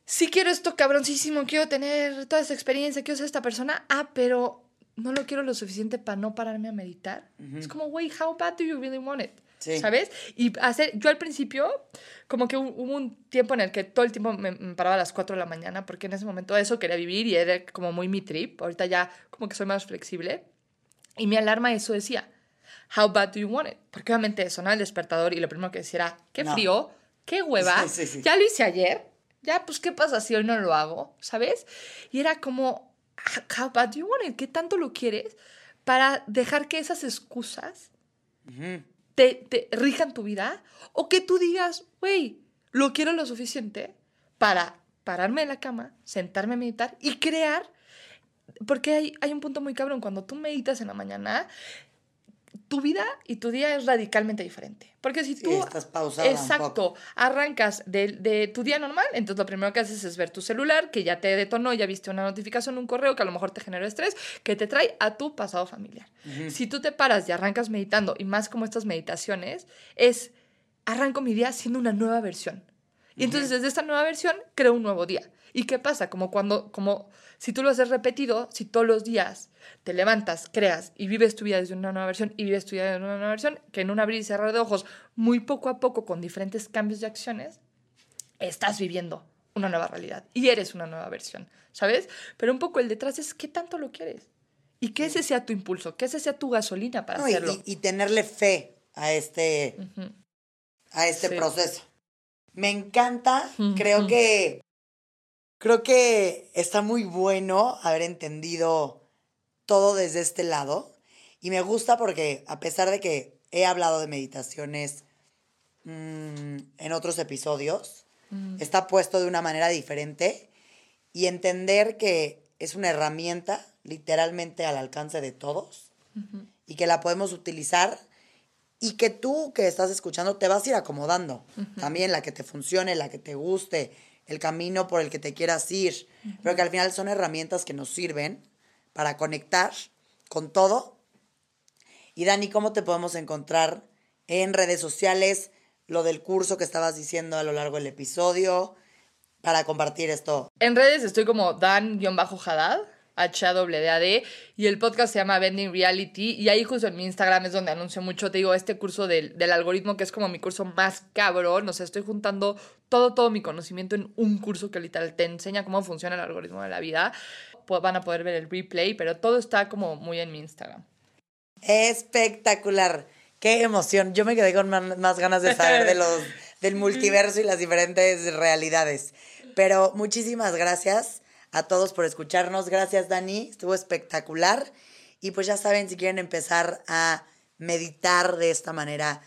sí quiero esto cabroncísimo, quiero tener toda esa experiencia, quiero ser esta persona, ah, pero no lo quiero lo suficiente para no pararme a meditar. Es como, güey, how bad do you really want it? Sí. ¿Sabes? Y hacer, yo al principio, como que hu- hubo un tiempo en el que todo el tiempo me, me paraba a las 4 de la mañana, porque en ese momento eso quería vivir y era como muy mi trip. Ahorita ya como que soy más flexible. Y mi alarma eso decía, how bad do you want it? Porque obviamente sonaba el despertador y lo primero que decía era, qué No. frío, qué hueva, Sí, sí, ya lo hice ayer, ya pues qué pasa si hoy no lo hago, ¿sabes? Y era como, how bad do you want it? ¿Qué tanto lo quieres? Para dejar que esas excusas Ujú. Te, te rijan tu vida o que tú digas, güey, lo quiero lo suficiente para pararme de la cama, sentarme a meditar y crear. Porque hay, hay un punto muy cabrón, cuando tú meditas en la mañana, tu vida y tu día es radicalmente diferente. Porque si Sí, tú... estás pausada un Exacto. Arrancas de, de tu día normal, entonces lo primero que haces es ver tu celular, que ya te detonó, ya viste una notificación, un correo que a lo mejor te generó estrés, que te trae a tu pasado familiar. Si tú te paras y arrancas meditando, y más como estas meditaciones, es arranco mi día siendo una nueva versión. Y entonces desde esta nueva versión creo un nuevo día. ¿Y qué pasa? Como cuando, como si tú lo haces repetido, si todos los días te levantas, creas y vives tu vida desde una nueva versión y vives tu vida desde una nueva versión, que en un abrir y cerrar de ojos, muy poco a poco, con diferentes cambios de acciones, estás viviendo una nueva realidad y eres una nueva versión, ¿sabes? Pero un poco el detrás es qué tanto lo quieres y que ese sea tu impulso, que ese sea tu gasolina para No, y, hacerlo. y- y tenerle fe a este, a este Sí. proceso. Me encanta, creo que creo que está muy bueno haber entendido todo desde este lado. Y me gusta porque a pesar de que he hablado de meditaciones mm, en otros episodios, está puesto de una manera diferente. Y entender que es una herramienta literalmente al alcance de todos y que la podemos utilizar y que tú que estás escuchando te vas a ir acomodando. También la que te funcione, la que te guste, el camino por el que te quieras ir. Pero que al final son herramientas que nos sirven para conectar con todo. Y Dani, ¿cómo te podemos encontrar en redes sociales? Lo del curso que estabas diciendo a lo largo del episodio para compartir esto. En redes estoy como Dan-Haddad, H-A-W-D-A-D, y el podcast se llama Bending Reality, y ahí justo en mi Instagram es donde anuncio mucho, te digo, este curso del, del algoritmo, que es como mi curso más cabrón, o sea, estoy juntando todo, todo mi conocimiento en un curso que literal te enseña cómo funciona el algoritmo de la vida. Pues van a poder ver el replay, pero todo está como muy en mi Instagram. Espectacular. Qué emoción. Yo me quedé con más ganas de saber de los del multiverso y las diferentes realidades. Pero muchísimas gracias a todos por escucharnos. Gracias, Dani. Estuvo espectacular. Y pues ya saben, si quieren empezar a meditar de esta manera,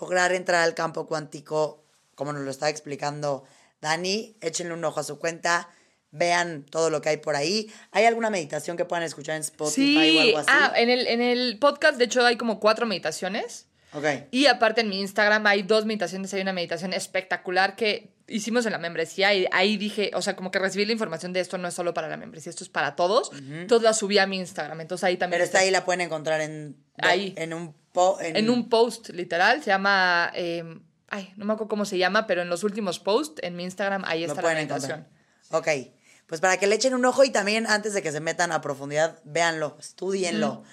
lograr entrar al campo cuántico, como nos lo estaba explicando Dani, échenle un ojo a su cuenta, vean todo lo que hay por ahí. ¿Hay alguna meditación que puedan escuchar en Spotify Sí, o algo así? ah, en el, en el podcast, de hecho, hay como cuatro meditaciones. Ok. Y aparte en mi Instagram hay dos meditaciones, hay una meditación espectacular que hicimos en la membresía y ahí dije, o sea, como que recibí la información de esto no es solo para la membresía, esto es para todos. Entonces la subí a mi Instagram, entonces ahí también Pero está ahí la pueden encontrar en... Ahí. En un... po- en un post literal, se llama, eh, ay, no me acuerdo cómo se llama, pero en los últimos posts en mi Instagram ahí está la meditación. encontrar. Ok. Pues para que le echen un ojo y también antes de que se metan a profundidad, véanlo, estudienlo.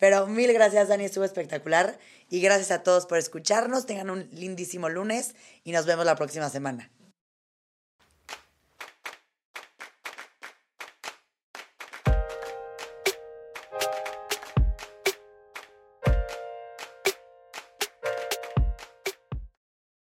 Pero mil gracias, Dani, estuvo espectacular. Y gracias a todos por escucharnos. Tengan un lindísimo lunes y nos vemos la próxima semana.